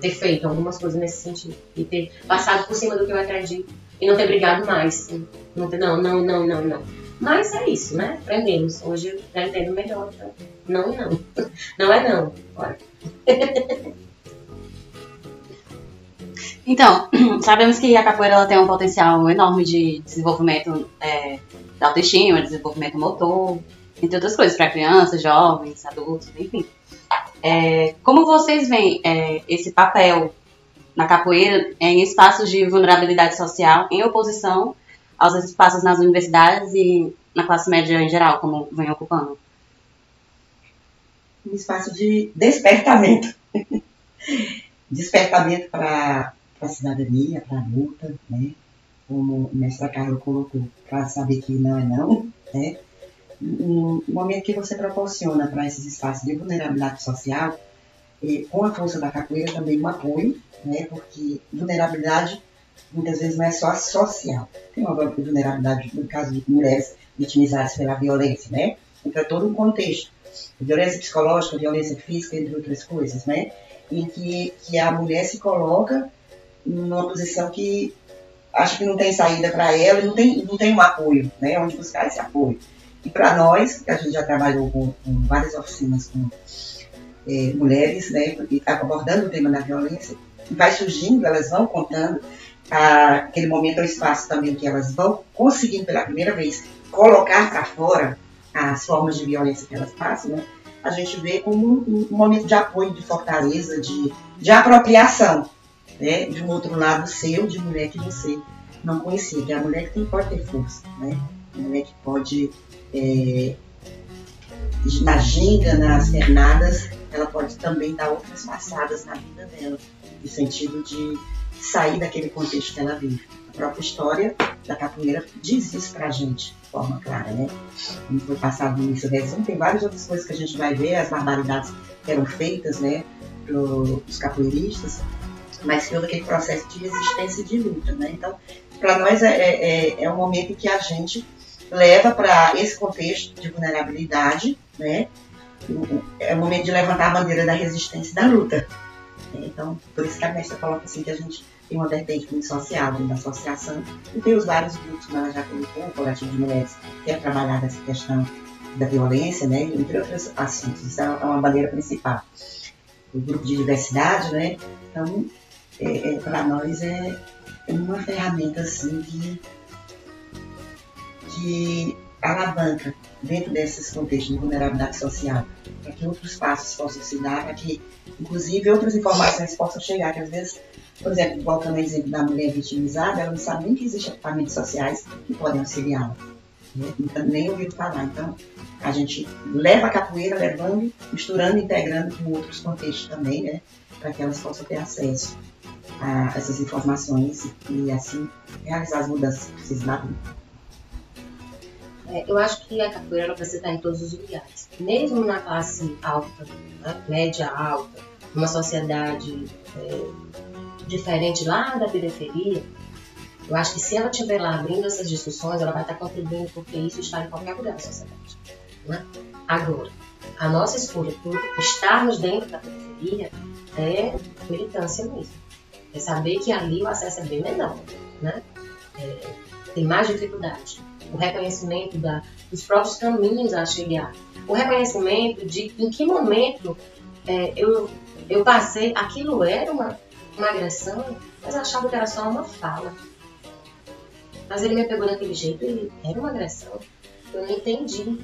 ter feito algumas coisas nesse sentido e ter passado por cima do que eu acredito e não ter brigado mais. Não, ter, não, não, não, não, não. Mas é isso, né? Aprendemos. Hoje eu já entendo melhor. Então, não não. Não é não. Bora. Então, sabemos que a capoeira ela tem um potencial enorme de desenvolvimento é, da autoestima, desenvolvimento motor, entre outras coisas, para crianças, jovens, adultos, enfim. É, como vocês veem é, esse papel na capoeira em espaços de vulnerabilidade social em oposição aos espaços nas universidades e na classe média em geral, como vem ocupando? Um espaço de despertamento. despertamento para a cidadania, para a luta, né? como o mestre Carlos colocou, para saber que não é não, né? um momento que você proporciona para esses espaços de vulnerabilidade social, e com a força da capoeira também um apoio, né, porque vulnerabilidade muitas vezes não é só social. Tem uma vulnerabilidade, no caso de mulheres vitimizadas pela violência, né? Entra todo um contexto. Violência psicológica, violência física, entre outras coisas, né? Em que, que a mulher se coloca numa posição que acha que não tem saída para ela e não tem, não tem um apoio, né? Onde buscar esse apoio. E para nós, que a gente já trabalhou com, com várias oficinas com é, mulheres, né, abordando o tema da violência, vai surgindo, elas vão contando aquele momento, o espaço também que elas vão conseguindo pela primeira vez colocar para fora as formas de violência que elas passam, né, a gente vê como um, um, momento de apoio, de fortaleza, de, de apropriação, né, de um outro lado seu, de mulher que você não conhecia, que é a mulher que tem, pode ter força, né, a mulher que pode é, na ginga, nas pernadas, ela pode também dar outras passadas na vida dela, no sentido de sair daquele contexto que ela vive. A própria história da capoeira diz isso pra gente, de forma clara, né? Como foi passado no início da tem várias outras coisas que a gente vai ver, as barbaridades que eram feitas, né, os capoeiristas, mas todo aquele processo de resistência e de luta, né? Então, para nós é, é, é um momento em que a gente leva para esse contexto de vulnerabilidade, né? É o momento de levantar a bandeira da resistência e da luta. Então, por isso que a mestra coloca assim que a gente tem uma vertente muito dentro da associação e tem os vários grupos, mas já colocou o coletivo de mulheres que é trabalhar essa questão da violência, né? Entre outros assuntos. Isso é uma bandeira principal. O grupo de diversidade, né? Então, é, é, para nós é uma ferramenta assim de que alavanca dentro desses contextos de vulnerabilidade social, para que outros passos possam se dar, para que, inclusive, outras informações possam chegar, que às vezes, por exemplo, voltando ao exemplo da mulher vitimizada, ela não sabe nem que existem equipamentos sociais que podem auxiliá-la. Né? Então, nem ouvido falar. Então, a gente leva a capoeira, levando, misturando, integrando com outros contextos também, né? para que elas possam ter acesso a essas informações e, assim, realizar as mudanças que precisam. É, eu acho que a capoeira precisa estar em todos os lugares. Mesmo na classe alta, né, média alta, numa sociedade é, diferente lá da periferia, eu acho que se ela estiver lá abrindo essas discussões, ela vai estar contribuindo porque isso está em qualquer lugar da sociedade. Né? Agora, a nossa escolha por estarmos dentro da periferia é militância mesmo. É saber que ali o acesso é bem menor. Né? É, tem mais dificuldade o reconhecimento da, dos próprios caminhos a chegar, o reconhecimento de em que momento é, eu, eu passei, aquilo era uma, uma agressão, mas achava que era só uma fala. Mas ele me pegou daquele jeito e era uma agressão. Eu não entendi.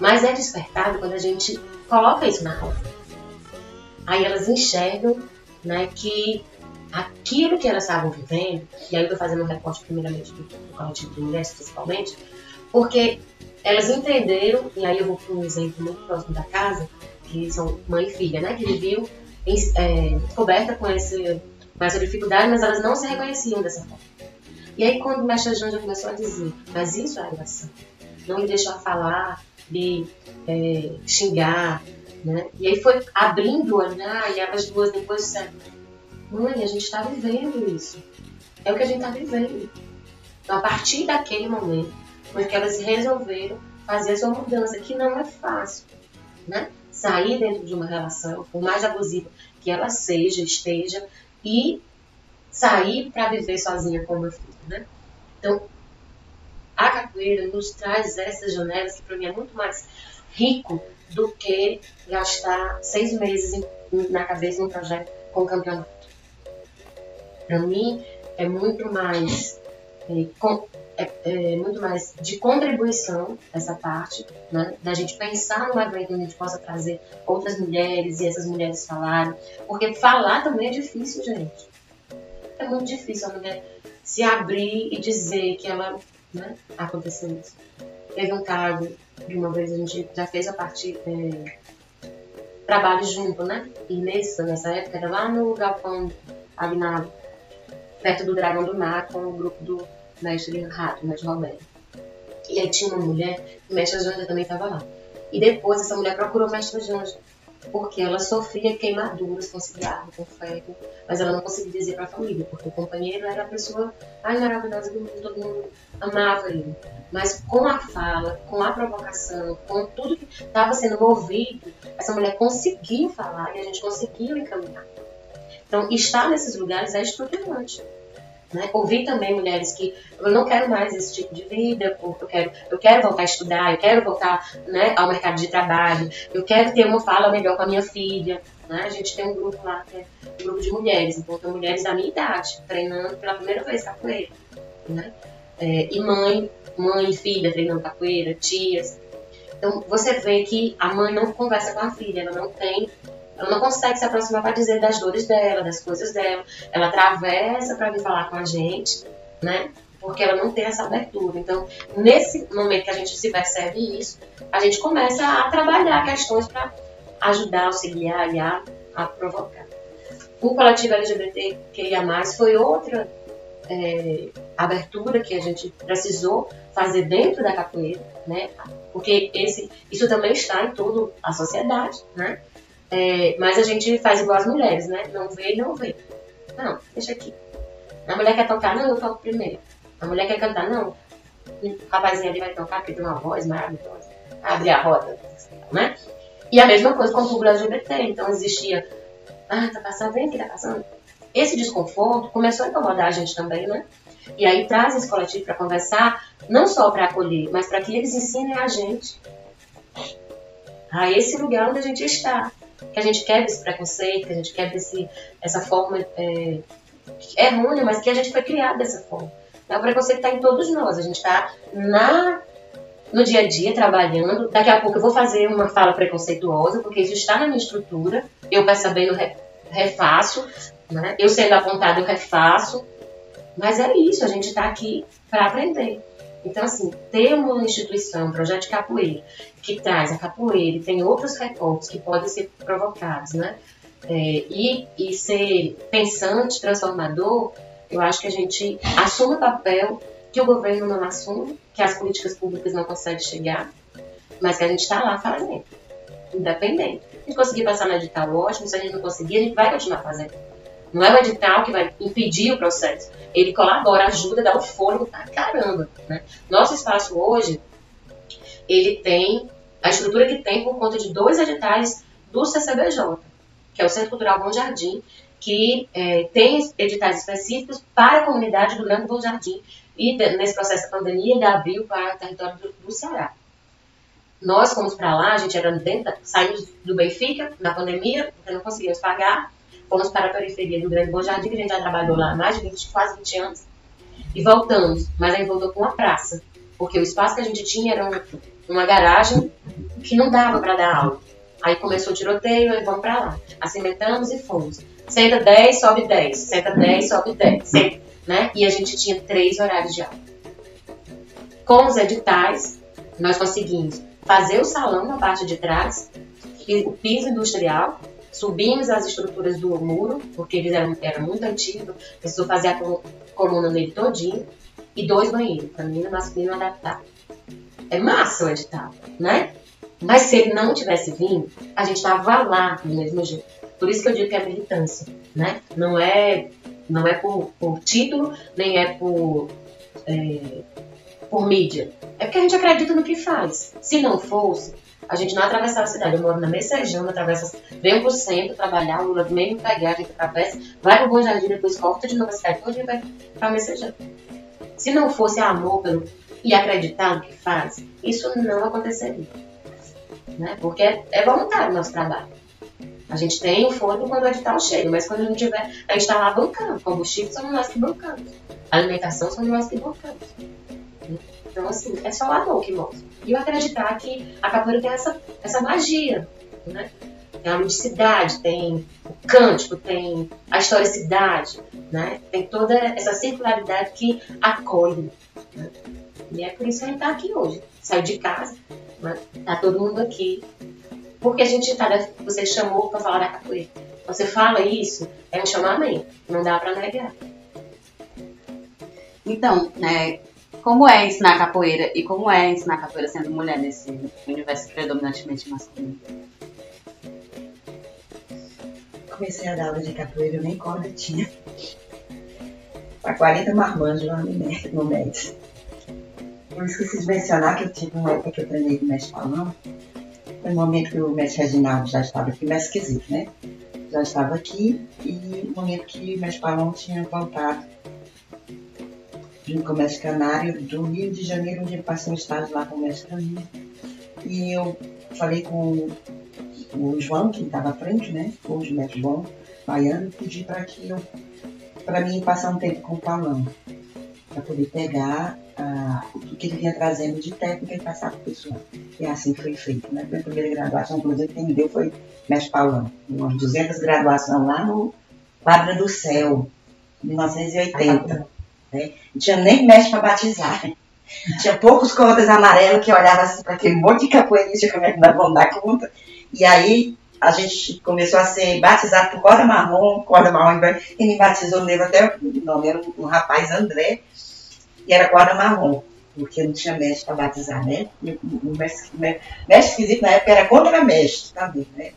Mas é despertado quando a gente coloca isso na roda. Aí elas enxergam né, que aquilo que elas estavam vivendo, e aí eu estou fazendo um recorte primeiramente do, do coletivo de mulheres, principalmente, porque elas entenderam, e aí eu vou para um exemplo muito próximo da casa, que são mãe e filha, né, que viviam é, coberta com, esse, com essa dificuldade, mas elas não se reconheciam dessa forma. E aí quando o mestre Janja começou a dizer, mas isso é agressão, não me deixar falar, de é, xingar, né? E aí foi abrindo o olhar e elas duas depois disseram, mãe, a gente está vivendo isso. É o que a gente está vivendo. Então, a partir daquele momento, foi que elas resolveram fazer essa mudança, que não é fácil, né? Sair dentro de uma relação, por mais abusiva que ela seja, esteja, e sair para viver sozinha com meu filho, né? Então, a capoeira nos traz essas janelas que para mim é muito mais rico do que gastar seis meses na cabeça de um projeto com campeonato. Para mim é muito mais é, com, é, é, muito mais de contribuição essa parte, né? da gente pensar no evento onde a gente possa trazer outras mulheres e essas mulheres falarem, porque falar também é difícil, gente. É muito difícil a mulher se abrir e dizer que ela né? Aconteceu isso. Teve um caso de uma vez a gente já fez a parte é, trabalho junto, né? E nessa, nessa época era lá no galpão na, perto do Dragão do Mar com o grupo do mestre Rato, mestre Roberto. E aí tinha uma mulher, o mestre Janja também estava lá. E depois essa mulher procurou o mestre Janja porque ela sofria queimaduras com cigarro, com ferro, mas ela não conseguia dizer para a família, porque o companheiro era a pessoa mais maravilhosa do mundo, todo mundo amava ele. Mas com a fala, com a provocação, com tudo que estava sendo movido, essa mulher conseguiu falar e a gente conseguiu encaminhar. Então, estar nesses lugares é estruturante. Né? Ouvir também mulheres que eu não quero mais esse tipo de vida, eu quero, eu quero voltar a estudar, eu quero voltar né, ao mercado de trabalho, eu quero ter uma fala melhor com a minha filha. Né? A gente tem um grupo lá, que é um grupo de mulheres, então tem mulheres da minha idade, treinando pela primeira vez capoeira. Né? É, e mãe, mãe e filha treinando capoeira, tias. Então você vê que a mãe não conversa com a filha, ela não tem ela não consegue se aproximar para dizer das dores dela, das coisas dela. Ela atravessa para vir falar com a gente, né? Porque ela não tem essa abertura. Então, nesse momento que a gente se percebe isso, a gente começa a trabalhar questões para ajudar, auxiliar, aliar, a provocar. O coletivo LGBTQIA+, foi outra é, abertura que a gente precisou fazer dentro da capoeira, né? Porque esse, isso também está em toda a sociedade, né? É, mas a gente faz igual as mulheres, né? Não vê, não vê. Não, deixa aqui. A mulher quer tocar, não, eu toco primeiro. A mulher quer cantar, não. O rapazinho ali vai tocar porque tem uma voz maravilhosa. Abre a roda, né? E a mesma coisa com o público LGBT. Então existia, ah, tá passando, vem aqui, tá passando. Esse desconforto começou a incomodar a gente também, né? E aí traz esse coletivo para conversar, não só para acolher, mas para que eles ensinem a gente a esse lugar onde a gente está que a gente quer esse preconceito, que a gente quer esse, essa forma é, é errônea, mas que a gente foi criado dessa forma. Então, o preconceito está em todos nós. A gente está no dia a dia trabalhando. Daqui a pouco eu vou fazer uma fala preconceituosa, porque isso está na minha estrutura. Eu percebendo, refaço. Né? Eu sendo apontado, eu refaço. Mas é isso, a gente está aqui para aprender. Então, assim, ter uma instituição, um projeto de capoeira, que traz a capoeira e tem outros recortes que podem ser provocados, né? É, e, e ser pensante, transformador, eu acho que a gente assume o papel que o governo não assume, que as políticas públicas não conseguem chegar, mas que a gente está lá fazendo, independente. Se a gente conseguir passar no edital, ótimo, se a gente não conseguir, a gente vai continuar fazendo. Não é o edital que vai impedir o processo. Ele colabora, ajuda, dá o fôlego pra caramba. Né? Nosso espaço hoje, ele tem a estrutura que tem por conta de dois editais do CCBJ, que é o Centro Cultural Bom Jardim, que é, tem editais específicos para a comunidade do Grande Bom Jardim. E nesse processo da pandemia, ele abriu para o território do, do Ceará. Nós fomos para lá, a gente era dentro, saímos do Benfica na pandemia, porque não conseguíamos pagar, fomos para a periferia do Grande Bom Jardim, que a gente já trabalhou lá há mais de 20, quase 20 anos, e voltamos, mas aí voltou com uma praça, porque o espaço que a gente tinha era uma, uma garagem que não dava para dar aula. Aí começou o tiroteio e vamos para lá. Acimentamos e fomos. Senta 10, sobe 10. Senta 10, sobe 10. Senta, né? E a gente tinha três horários de aula. Com os editais, nós conseguimos fazer o salão na parte de trás, o piso industrial, subimos as estruturas do muro, porque eles eram, eram muito antigos, precisou fazer a col- coluna nele todinho, e dois banheiros, feminino e masculino adaptado. É massa o edital, né? Mas se ele não tivesse vindo, a gente tava lá do mesmo jeito. Por isso que eu digo que é militância, né? Não é, não é por, por título, nem é por, é, por mídia. É porque a gente acredita no que faz. Se não fosse, a gente não atravessava a cidade. Eu moro na Messejana, atravessa, vem pro centro trabalhar, Lula mesmo pegar, a gente atravessa, vai pro Bom Jardim, depois corta de novo a cidade toda e vai pra Messejana. Se não fosse amor pelo, e acreditar no que faz, isso não aconteceria. Né? Porque é, voluntário o nosso trabalho. A gente tem o fôlego quando o edital chega, mas quando gente tiver, a gente está lá bancando. Combustível somos nós que bancamos. Alimentação somos nós que bancamos. Então, assim, é só o amor que mostra. E eu acreditar que a capoeira tem essa, essa magia, né? Tem a ludicidade, tem o cântico, tem a historicidade, né? Tem toda essa circularidade que acolhe. Né? E é por isso que a gente está aqui hoje. Saiu de casa, né? tá todo mundo aqui. Porque a gente tá, você chamou para falar da capoeira. Você fala isso, é um chamamento. Não dá para negar. Então, né, como é ensinar capoeira e como é ensinar capoeira sendo mulher nesse universo predominantemente masculino? Comecei a dar aula de capoeira, eu nem corda tinha. Para 40 marmanjos lá no MED. Eu esqueci de mencionar que eu tive uma época que eu treinei com o mestre Paulão. Foi um momento que o mestre Reginaldo já estava aqui, mais esquisito, né? Já estava aqui e no momento que o mestre Paulão tinha voltado um comércio canário do Rio de Janeiro, onde ele passou um estágio lá com o mestre Caminho. E eu falei com o João, que estava à frente, né? O mestre João, baiano, pedi para que eu, para mim passar um tempo com o Paulão, para poder pegar ah, o que ele vinha trazendo de técnica e passar para o pessoal. E assim foi feito, né? Minha primeira graduação, inclusive, quem me deu foi mestre Paulão. Umas 200 graduações lá no Quadra do Céu, 1980. Né? Não tinha nem mestre para batizar. Tinha poucos cordas amarelos que olhavam assim para aquele monte de capoeirista, como é que nós vamos dar conta. E aí a gente começou a ser batizado por corda marrom, corda marrom, quem me batizou, lembro até o nome, era um, rapaz André, e era corda marrom, porque não tinha mestre para batizar, né? E o, mestre, mestre esquisito na época era contra-mestre também, né?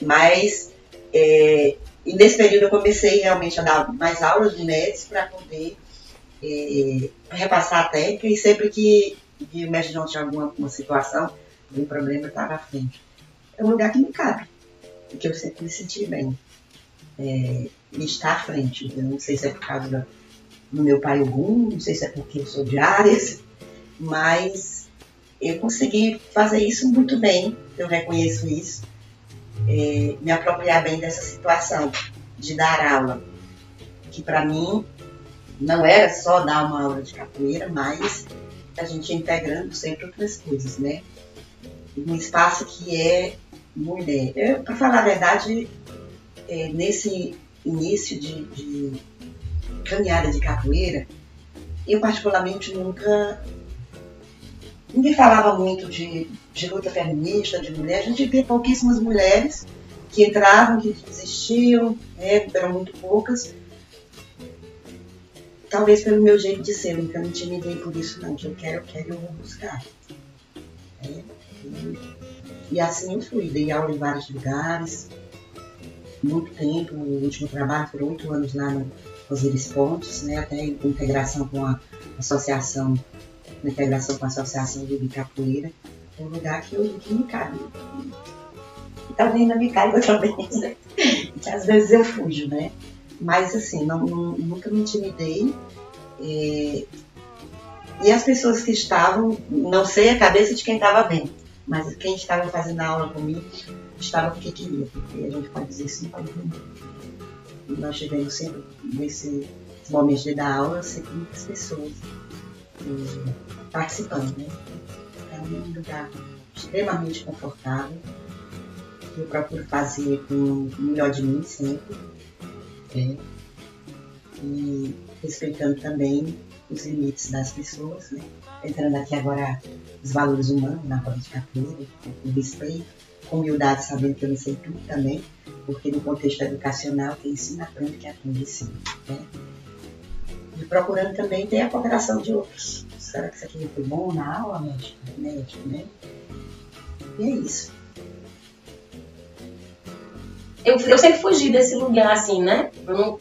Mas, é, e nesse período eu comecei realmente a dar mais aulas de médicos para poder é, repassar a técnica e sempre que, que o mestre João tinha alguma uma situação, algum problema, eu estava à frente. É um lugar que me cabe, que eu sempre me senti bem. É, e estar à frente. Eu não sei se é por causa da- do meu pai algum, não sei se é porque eu sou de áreas, mas eu consegui fazer isso muito bem, eu reconheço isso. É, me apropriar bem dessa situação de dar aula, que para mim não era só dar uma aula de capoeira, mas a gente integrando sempre outras coisas, né? Um espaço que é mulher. Para falar a verdade, é, nesse início de, de caminhada de capoeira, eu particularmente nunca. Ninguém falava muito de, de luta feminista, de mulher. A gente via pouquíssimas mulheres que entravam, que desistiam, né, eram muito poucas. Talvez pelo meu jeito de ser, eu nunca me intimidei por isso, não. Que eu quero, eu quero, eu vou buscar. né? E, e assim eu fui, dei aula em vários lugares, muito tempo. O último trabalho foram oito anos lá no Osiris Pontes, né, até em integração com a associação, na integração com a associação de capoeira. É um lugar que, eu, que me cabe. E talvez ainda me caiba também, né? Que às vezes eu fujo, né? Mas assim, não, não- nunca me intimidei. é, E as pessoas que estavam, não sei a cabeça de quem estava vendo, mas quem estava fazendo a aula comigo estava porque queria, porque a gente pode dizer sim, pode não. E nós tivemos sempre, nesse momento de dar aula, sempre muitas pessoas eh, participando, né? É um lugar extremamente confortável eu procuro fazer com o melhor de mim sempre. né? E respeitando também os limites das pessoas, né? Entrando aqui agora os valores humanos na de capoeira, o respeito, com humildade, sabendo que eu não sei tudo também, porque no contexto educacional quem ensina aprende que aprende sim. Né? E procurando também ter a cooperação de outros. Será que isso aqui foi bom na aula, médico? Médico, né? E é isso. eu, eu sempre fugi desse lugar, assim, né? Eu, não-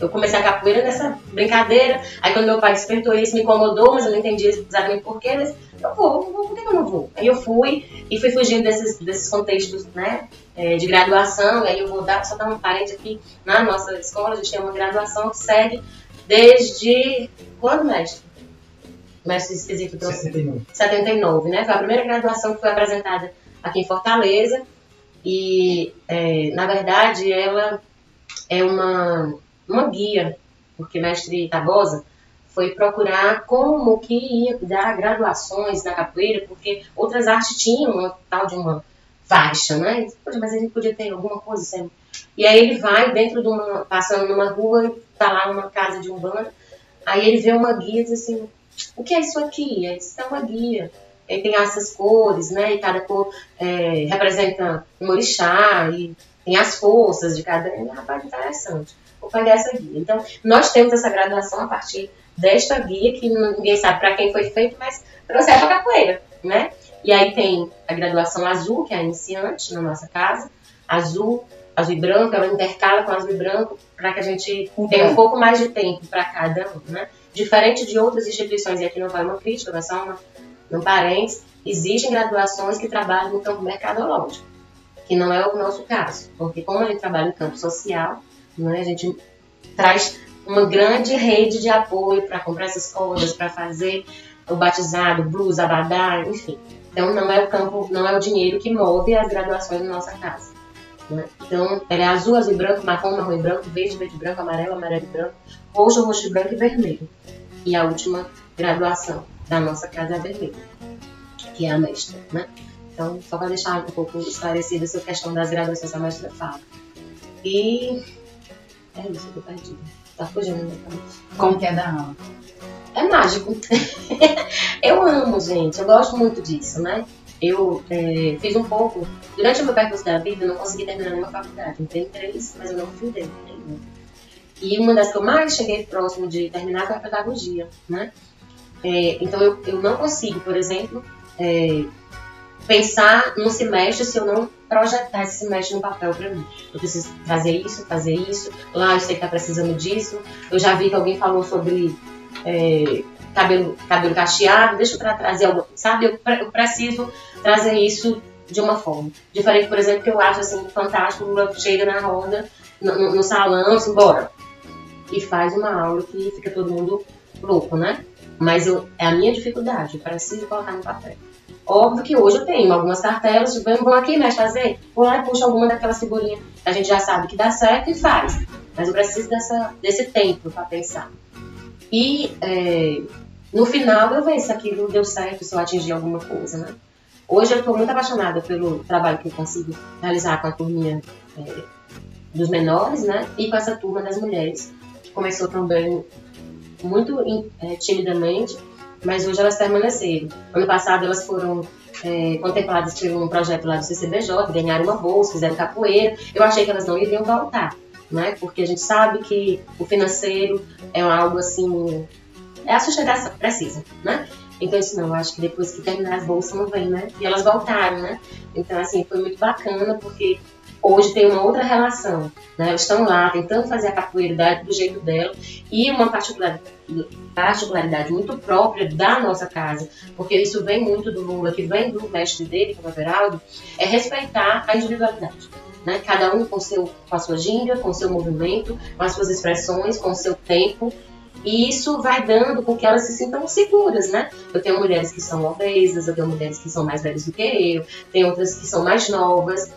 eu comecei a capoeira nessa brincadeira. Aí quando meu pai despertou, isso me incomodou, mas eu não entendi exatamente porquê. Mas eu vou, vou, por que que eu não vou? Aí eu fui e fui fugindo desses, desses contextos, né? é, de graduação. E aí eu vou dar, só dar um parente aqui. Na nossa escola, a gente tem uma graduação que segue desde. Quando, mestre? Mestre esquisito trouxe 79. 79, né? Foi a primeira graduação que foi apresentada aqui em Fortaleza. E, é, na verdade, ela é uma, uma guia, porque mestre Tabosa foi procurar como que ia dar graduações na capoeira, porque outras artes tinham uma tal de uma faixa, né? "Poxa, mas a gente podia ter alguma coisa assim. E aí ele vai dentro de uma, passando numa rua, tá lá uma casa de umbanda, aí ele vê uma guia e diz assim, o que é isso aqui? Disse, é uma guia. Aí tem essas cores, né? E cada cor é, representa um orixá, e tem as forças de cada um. Rapaz, interessante. Vou pegar essa guia. Então, nós temos essa graduação a partir desta guia, que ninguém sabe para quem foi feito, mas trouxeram para capoeira, né? E aí tem a graduação azul, que é a iniciante na nossa casa. Azul, azul e branco, ela intercala com azul e branco para que a gente tenha um pouco mais de tempo para cada um, né? Diferente de outras instituições, e aqui não vai uma crítica, vai só uma, um parênteses, existem graduações que trabalham no campo mercadológico, que não é o nosso caso, porque como a gente trabalha no campo social, né, a gente traz uma grande rede de apoio para comprar essas coisas, para fazer o batizado, blues, abadá, enfim. Então não é o campo, não é o dinheiro que move as graduações na nossa casa. Né? Então, ela é azul, azul e branco, marrom, marrom e branco, verde, verde e branco, amarelo, amarelo e branco, roxo, roxo e branco e vermelho. E a última graduação da nossa casa é a vermelha, que é a mestra, né? Então, só para deixar um pouco esclarecida essa questão das graduações que a mestra fala. E é isso, eu tô perdida. Tá fugindo da cabeça. Como que é da aula? É mágico. eu amo, gente. Eu gosto muito disso, né? Eu é, fiz um pouco. Durante o meu percurso da vida, eu não consegui terminar nenhuma faculdade. Eu tenho três, mas eu não findei nenhuma. E uma das que eu mais cheguei próximo de terminar foi a pedagogia, né? É, então eu, eu não consigo, por exemplo, é, pensar num semestre se eu não projetar esse semestre no papel para mim. Eu preciso trazer isso, fazer isso. Lá eu sei que tá precisando disso. Eu já vi que alguém falou sobre é, cabelo, cabelo cacheado, deixa tra- trazer algo, sabe? Eu, eu preciso trazer isso de uma forma. Diferente, por exemplo, que eu acho assim, fantástico, Lula chega na roda, no, no- salão, assim, bora. E faz uma aula que fica todo mundo louco, né? Mas eu, é a minha dificuldade, eu preciso colocar no papel. Óbvio que hoje eu tenho algumas cartelas, vamos aqui, mexe fazer? Vou lá e puxo alguma daquelas figurinhas a gente já sabe que dá certo e faz. Mas eu preciso dessa, desse tempo para pensar. E é, no final eu vejo se aquilo deu certo, se eu atingi alguma coisa, né? Hoje eu estou muito apaixonada pelo trabalho que eu consigo realizar com a turminha é, dos menores, né? E com essa turma das mulheres, que começou também muito é, timidamente, mas hoje elas permaneceram. Ano passado elas foram é, contempladas por um projeto lá do CCBJ, ganharam uma bolsa, fizeram capoeira. Eu achei que elas não iriam voltar, né? Porque a gente sabe que o financeiro é algo assim, a sustentação, precisa, né? Então, não, eu acho que depois que terminar as bolsas não vem, né? E elas voltaram, né? Então, assim, foi muito bacana, porque hoje tem uma outra relação, né? Elas estão lá tentando fazer a capoeira do jeito dela e uma particular- particularidade muito própria da nossa casa, porque isso vem muito do Lula, que vem do mestre dele, que é o é respeitar a individualidade. Né? Cada um com, seu, com a sua ginga, com o seu movimento, com as suas expressões, com o seu tempo. E isso vai dando com que elas se sintam seguras, né? Eu tenho mulheres que são obesas, eu tenho mulheres que são mais velhas do que eu, tem outras que são mais novas.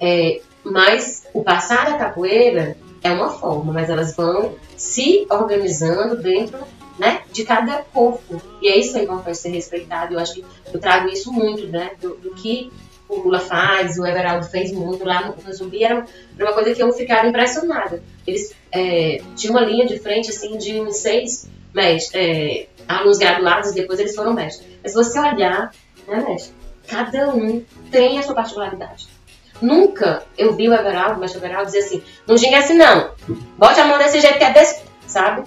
É, mas o passar da capoeira é uma forma, mas elas vão se organizando dentro né, de cada corpo. E é isso que é importante ser respeitado. Eu acho que eu trago isso muito, né, do, do que o Lula faz, o Everaldo fez muito lá no, no Zumbi, era uma coisa que eu ficava impressionada. Eles é, tinham uma linha de frente, assim, de uns seis mestres, é, alunos graduados e depois eles foram mestres. Mas se você olhar, né, mestre, cada um tem a sua particularidade. Nunca eu vi o Everaldo, o mestre Everaldo, dizer assim, não ginga assim não, bote a mão desse jeito que é desse, sabe?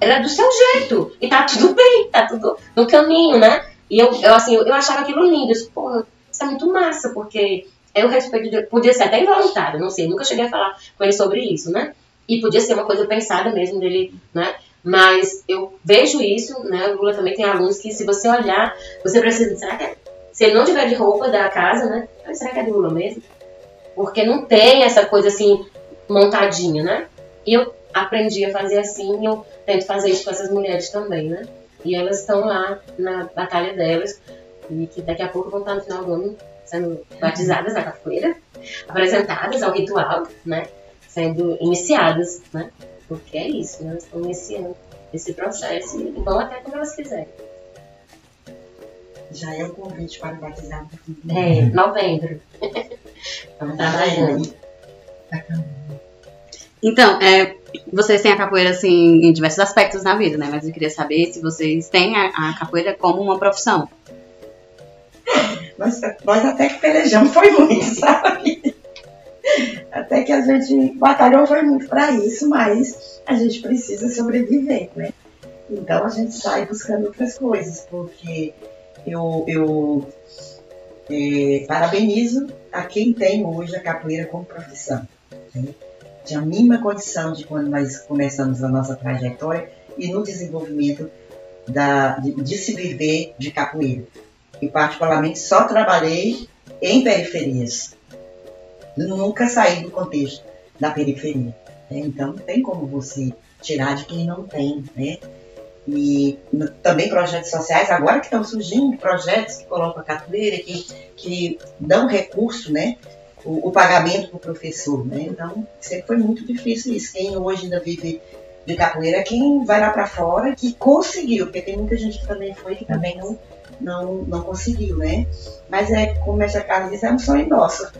Era do seu jeito, e tá tudo bem, tá tudo no caminho, né? E eu, eu assim, eu achava aquilo lindo, eu, porra, muito massa, porque é o respeito, de, podia ser até involuntário, não sei, nunca cheguei a falar com ele sobre isso, né? E podia ser uma coisa pensada mesmo dele, né? Mas eu vejo isso, né? O Lula também tem alunos que, se você olhar, você precisa. Será que é? Se ele não tiver de roupa da casa, né? Será que é do Lula mesmo? Porque não tem essa coisa assim montadinha, né? E eu aprendi a fazer assim e eu tento fazer isso com essas mulheres também, né? E elas estão lá na batalha delas e que daqui a pouco vão estar no final do ano sendo batizadas na capoeira, apresentadas ao ritual, né? Sendo iniciadas, né? Porque é isso, né? elas estão iniciando esse processo e vão até como elas quiserem. Já é o convite para batizar. É, novembro. Estamos trabalhando. Então, é, vocês têm a capoeira assim em diversos aspectos na vida, né? Mas eu queria saber se vocês têm a, a capoeira como uma profissão. Nós, nós até que pelejamos foi muito, sabe? Até que a gente batalhou foi muito para isso, mas a gente precisa sobreviver, né? Então a gente sai buscando outras coisas, porque eu, eu é, parabenizo a quem tem hoje a capoeira como profissão. Né? De a mínima condição de quando nós começamos a nossa trajetória e no desenvolvimento da, de, de se viver de capoeira. E particularmente só trabalhei em periferias. nunca saí do contexto da periferia. Né? Então não tem como você tirar de quem não tem, né? E também projetos sociais, agora que estão surgindo projetos que colocam a capoeira, que, que dão recurso, né? O, o pagamento para o professor, né? Então, sempre foi muito difícil isso. Quem hoje ainda vive de capoeira é quem vai lá para fora que conseguiu, porque tem muita gente que também foi que também não, não, não conseguiu, né? Mas é, como mestre Carlos disse, é um sonho nosso.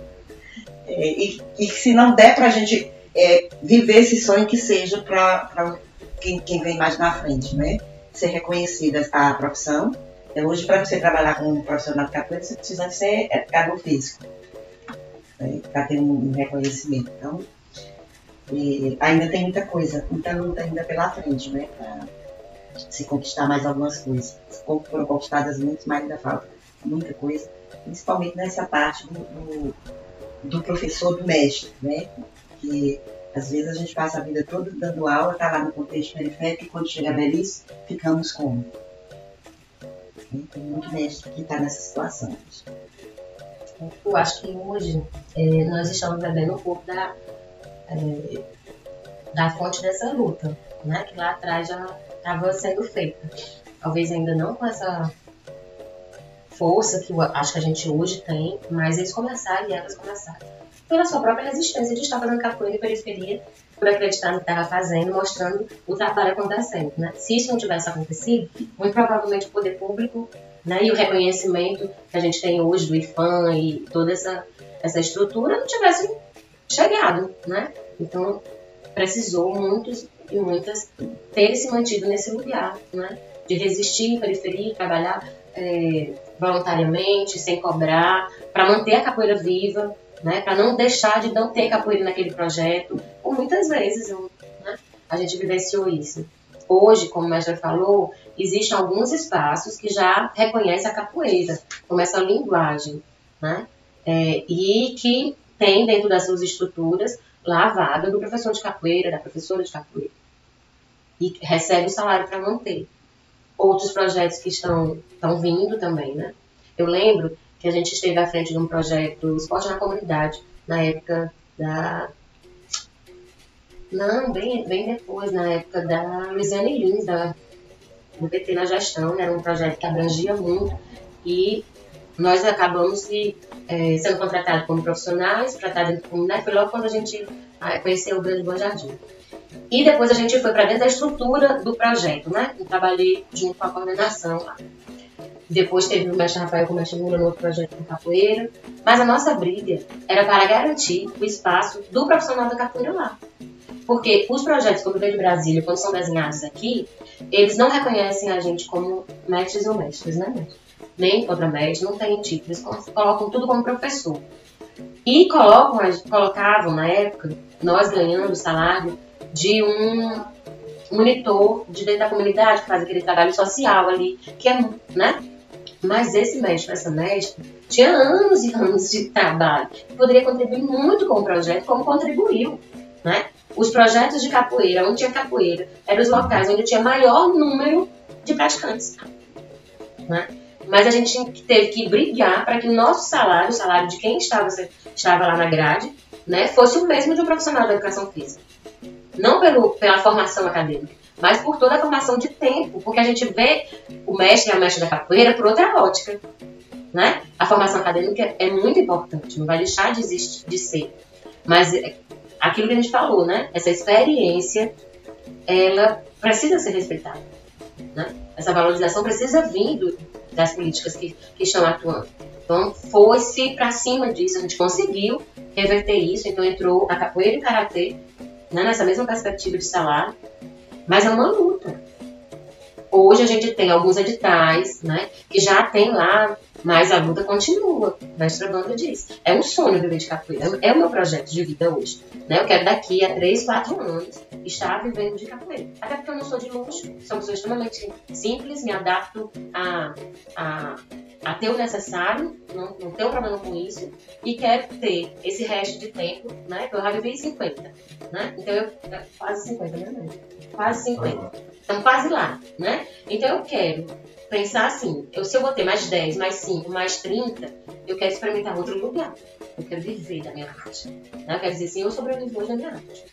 É, e, e se não der para a gente é, viver esse sonho que seja para quem, quem vem mais na frente, né? Ser reconhecida a profissão. É, hoje, para você trabalhar como profissional de capoeira, você precisa ser educador físico, né? para ter um, reconhecimento. Então, ainda tem muita coisa, muita luta ainda pela frente, né? Para se conquistar mais algumas coisas. Foram conquistadas muitas, mas ainda falta muita coisa, principalmente nessa parte do, do, do professor, do mestre, né? Que às vezes a gente passa a vida toda dando aula, está lá no contexto periférico e quando chega a velhice, ficamos como? Tem muito mestre que está nessa situação. Eu acho que hoje é, nós estamos bebendo um pouco da, é, da fonte dessa luta, né? que lá atrás já estava sendo feita. Talvez ainda não com essa força que eu acho que a gente hoje tem, mas eles começaram e elas começaram pela sua própria resistência de estar fazendo capoeira em periferia, por acreditar no que estava fazendo, mostrando o trabalho acontecendo. Né? Se isso não tivesse acontecido, muito provavelmente o poder público né, e o reconhecimento que a gente tem hoje do IFAM e toda essa, essa estrutura não tivesse chegado. Né? Então, precisou muitos e muitas terem se mantido nesse lugar, né? de resistir em periferia, trabalhar é, voluntariamente, sem cobrar, para manter a capoeira viva, né? Para não deixar de não ter capoeira naquele projeto. Por muitas vezes né? a gente vivenciou isso. Hoje, como o mestre falou, existem alguns espaços que já reconhecem a capoeira como essa linguagem, né? É, e que tem dentro das suas estruturas lá a vaga do professor de capoeira, da professora de capoeira. E recebe o salário para manter. Outros projetos que estão, estão vindo também, né? Eu lembro que a gente esteve à frente de um projeto Esporte na Comunidade, na época da. Não, bem, bem depois, na época da Luiziane Lins, da, do PT na gestão, né? era um projeto que abrangia muito e nós acabamos de, é, sendo contratados como profissionais para estar dentro da comunidade, foi logo quando a gente ah, conheceu o Grande Bom Jardim. E depois a gente foi para dentro da estrutura do projeto, né? Eu trabalhei junto com a coordenação lá. Depois teve o mestre Rafael com o mestre Lula no outro projeto de capoeira. Mas a nossa briga era para garantir o espaço do profissional da capoeira lá. Porque os projetos como o de Brasília, quando são desenhados aqui, eles não reconhecem a gente como mestres ou mestres, né? Nem mestre, não tem título, eles colocam tudo como professor. E colocam, colocavam na época, nós ganhando salário de um monitor de dentro da comunidade que faz aquele trabalho social ali, que é, né? Mas esse mestre, essa mestre, tinha anos e anos de trabalho poderia contribuir muito com o projeto, como contribuiu, né? Os projetos de capoeira, onde tinha capoeira, eram os locais onde tinha maior número de praticantes, né? Mas a gente teve que brigar para que o nosso salário, o salário de quem estava, estava lá na grade, né, fosse o mesmo de um profissional da educação física. Não pelo, pela formação acadêmica, mas por toda a formação de tempo, porque a gente vê o mestre e a mestre da capoeira por outra ótica. Né? A formação acadêmica é muito importante, não vai deixar de, existir, de ser. Mas é, aquilo que a gente falou, né? essa experiência, ela precisa ser respeitada. Né? Essa valorização precisa vir do, das políticas que, que estão atuando. Então, foi-se para cima disso, a gente conseguiu reverter isso, então entrou a capoeira e o karatê né, nessa mesma perspectiva de salário, mas é uma luta. Hoje a gente tem alguns editais, né, que já tem lá, mas a luta continua. Mestre Banda diz. É um sonho viver de capoeira. É o meu projeto de vida hoje. Né? Eu quero daqui a 3, 4 anos estar vivendo de capoeira. Até porque eu não sou de luxo, sou uma pessoa extremamente simples, me adapto a, a, a ter o necessário, não, não tenho problema com isso, e quero ter esse resto de tempo, né? Eu já vivi 50, né? Então eu. Quase 50, né? Quase 50. Estamos quase lá, né? Então eu quero pensar assim, eu, se eu vou ter mais 10, mais 5, mais 30, eu quero experimentar outro lugar. Eu quero viver da minha arte. Né? Eu quero dizer assim, eu sobrevivo hoje da minha arte.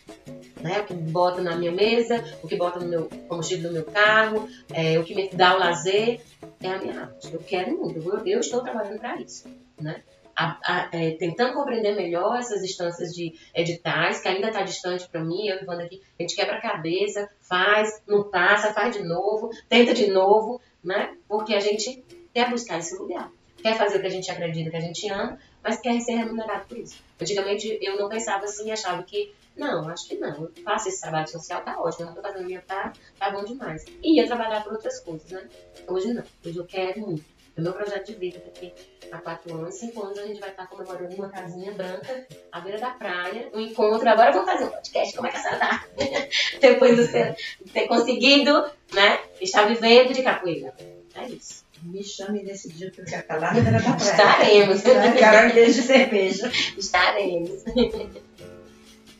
Né? O que bota na minha mesa, o que bota no meu combustível do meu carro, é, o que me dá o lazer, é a minha arte. Eu quero muito, eu, eu estou trabalhando para isso. Né? A, a, é, tentando compreender melhor essas instâncias de editais, que ainda está distante para mim, eu e aqui, a gente quebra a cabeça, faz, não passa, faz de novo, tenta de novo, né? Porque a gente quer buscar esse lugar. Quer fazer o que a gente acredita, que a gente ama, mas quer ser remunerado por isso. Antigamente eu não pensava assim, achava que, não, acho que não, eu faço esse trabalho social, tá ótimo, eu não tô fazendo minha parte, tá bom demais. E ia trabalhar por outras coisas, né? Hoje não, hoje eu quero muito. O meu projeto de vida daqui há quatro anos, cinco anos, a gente vai estar comemorando uma casinha branca à beira da praia, um encontro. Agora vamos fazer um podcast, como é que a senhora tá? Depois de ter, ter conseguido, né, estar vivendo de capoeira. É isso. Me chame nesse dia que eu quero falar na beira da praia. Estaremos. Caranguejo de cerveja. Estaremos.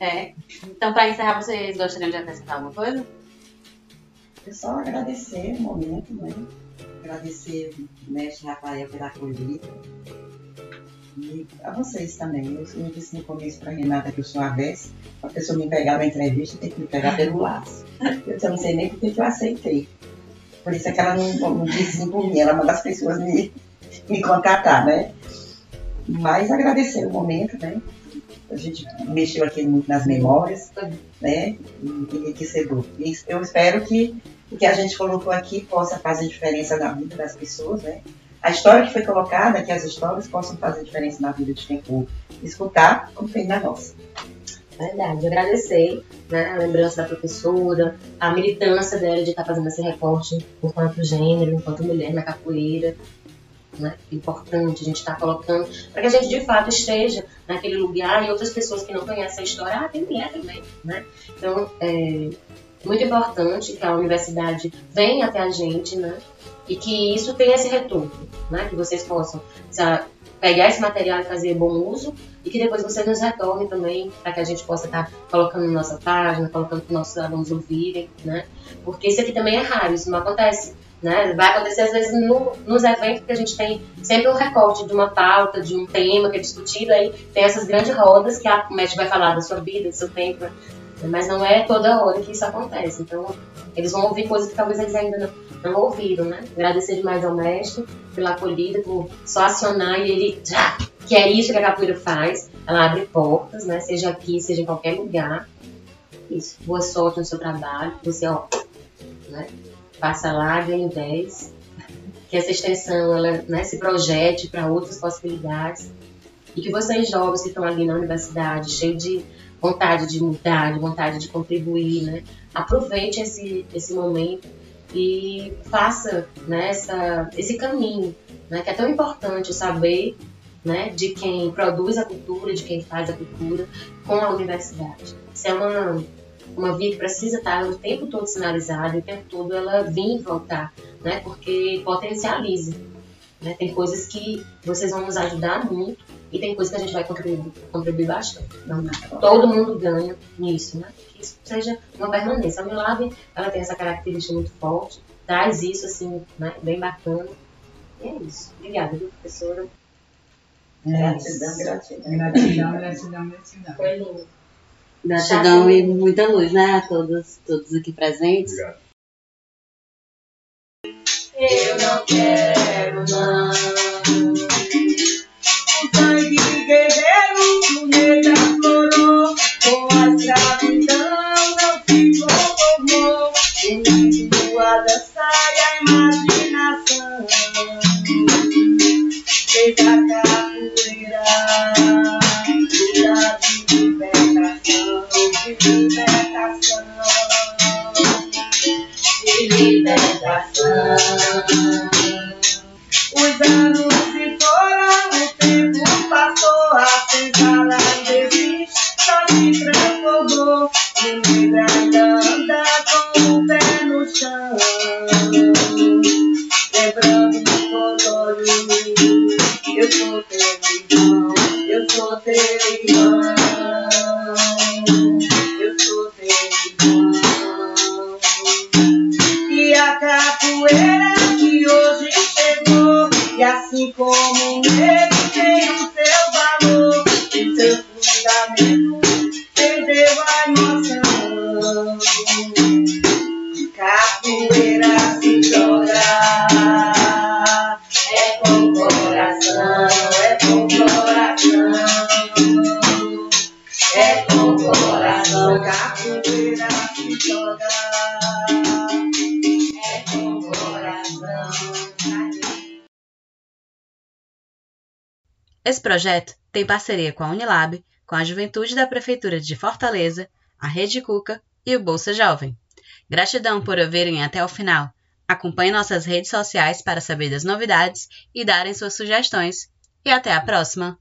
É. Então, para encerrar, vocês gostariam de acrescentar alguma coisa? Eu só agradecer o momento, né? Agradecer o mestre Rafael pela acolhida. E a vocês também. Eu, eu disse no começo para a Renata que eu sou avessa. A pessoa me pegar na entrevista tem que me pegar pelo laço. Eu não sei nem porque que eu aceitei. Por isso é que ela não, não disse sim por mim, ela manda as pessoas me, me contatar, né? Mas agradecer o momento, né? Gente mexeu aqui muito nas memórias, né? Enriquecedor. E eu espero que o que a gente colocou aqui possa fazer diferença na vida das pessoas, né? A história que foi colocada, que as histórias possam fazer diferença na vida de quem for escutar, como fez na nossa. Verdade, agradecer né, a lembrança da professora, a militância dela de estar fazendo esse recorte enquanto gênero, enquanto mulher na capoeira. Né? Importante a gente estar colocando, para que a gente de fato esteja naquele lugar e outras pessoas que não conhecem a história, ah, tem mulher também. Né? Então, é muito importante que a universidade venha até a gente, né? E que isso tenha esse retorno, né? Que vocês possam pegar esse material e fazer bom uso e que depois você nos retorne também para que a gente possa estar tá colocando na nossa página, colocando para os nossos alunos ouvirem, né? Porque isso aqui também é raro, isso não acontece. Né? Vai acontecer às vezes no, nos eventos que a gente tem sempre um recorte de uma pauta, de um tema que é discutido, aí tem essas grandes rodas que a mestre vai falar da sua vida, do seu tempo, mas não é toda hora que isso acontece. Então, eles vão ouvir coisas que talvez eles ainda não, não ouviram, né? Agradecer demais ao mestre pela acolhida, por só acionar e ele, já, que é isso que a capoeira faz. Ela abre portas, né? Seja aqui, seja em qualquer lugar. Isso. Boa sorte no seu trabalho. Você, ó, né? Passa lá, ganha 10. que essa extensão ela, né, se projete para outras possibilidades e que vocês jovens que estão ali na universidade, cheios de vontade de mudar, de vontade de contribuir, né, aproveite esse, esse momento e faça né, essa, esse caminho, né, que é tão importante saber né, de quem produz a cultura, de quem faz a cultura com a universidade. Isso é uma, uma via que precisa estar o tempo todo sinalizada, o tempo todo ela vir e voltar, né, porque potencializa. Né, tem coisas que vocês vão nos ajudar muito e tem coisas que a gente vai contribuir, contribuir bastante. Então, todo mundo ganha nisso, né? Que isso seja uma permanência. A Milab, ela tem essa característica muito forte, traz isso, assim, né? Bem bacana. E é isso. Obrigada, viu, professora? Gratidão, gratidão. Gratidão, gratidão, gratidão. Foi lindo. Gratidão e muita luz, né? A todos, todos aqui presentes. Obrigado. Eu não quero, não. O sangue guerreiro do negro aflorou, com a escravidão não se conformou. Unindo a dança e a imaginação, fez a capoeira de libertação, de libertação de libertação. Os anos se foram, o tempo passou, a senzala existe, só se transformou. Ainda anda com o pé no chão, lembrando do colório. Eu sou teu irmão, eu sou teu irmão, eu sou teu irmão. E a capoeira que hoje chegou, e assim como negro tem o seu valor, e seu fundamento perdeu a emoção. Capoeira se joga, Se joga. Esse projeto tem parceria com a Unilab, com a Juventude da Prefeitura de Fortaleza, a Rede Cuca e o Bolsa Jovem. Gratidão por ouvirem até o final. Acompanhe nossas redes sociais para saber das novidades e darem suas sugestões. E até a próxima!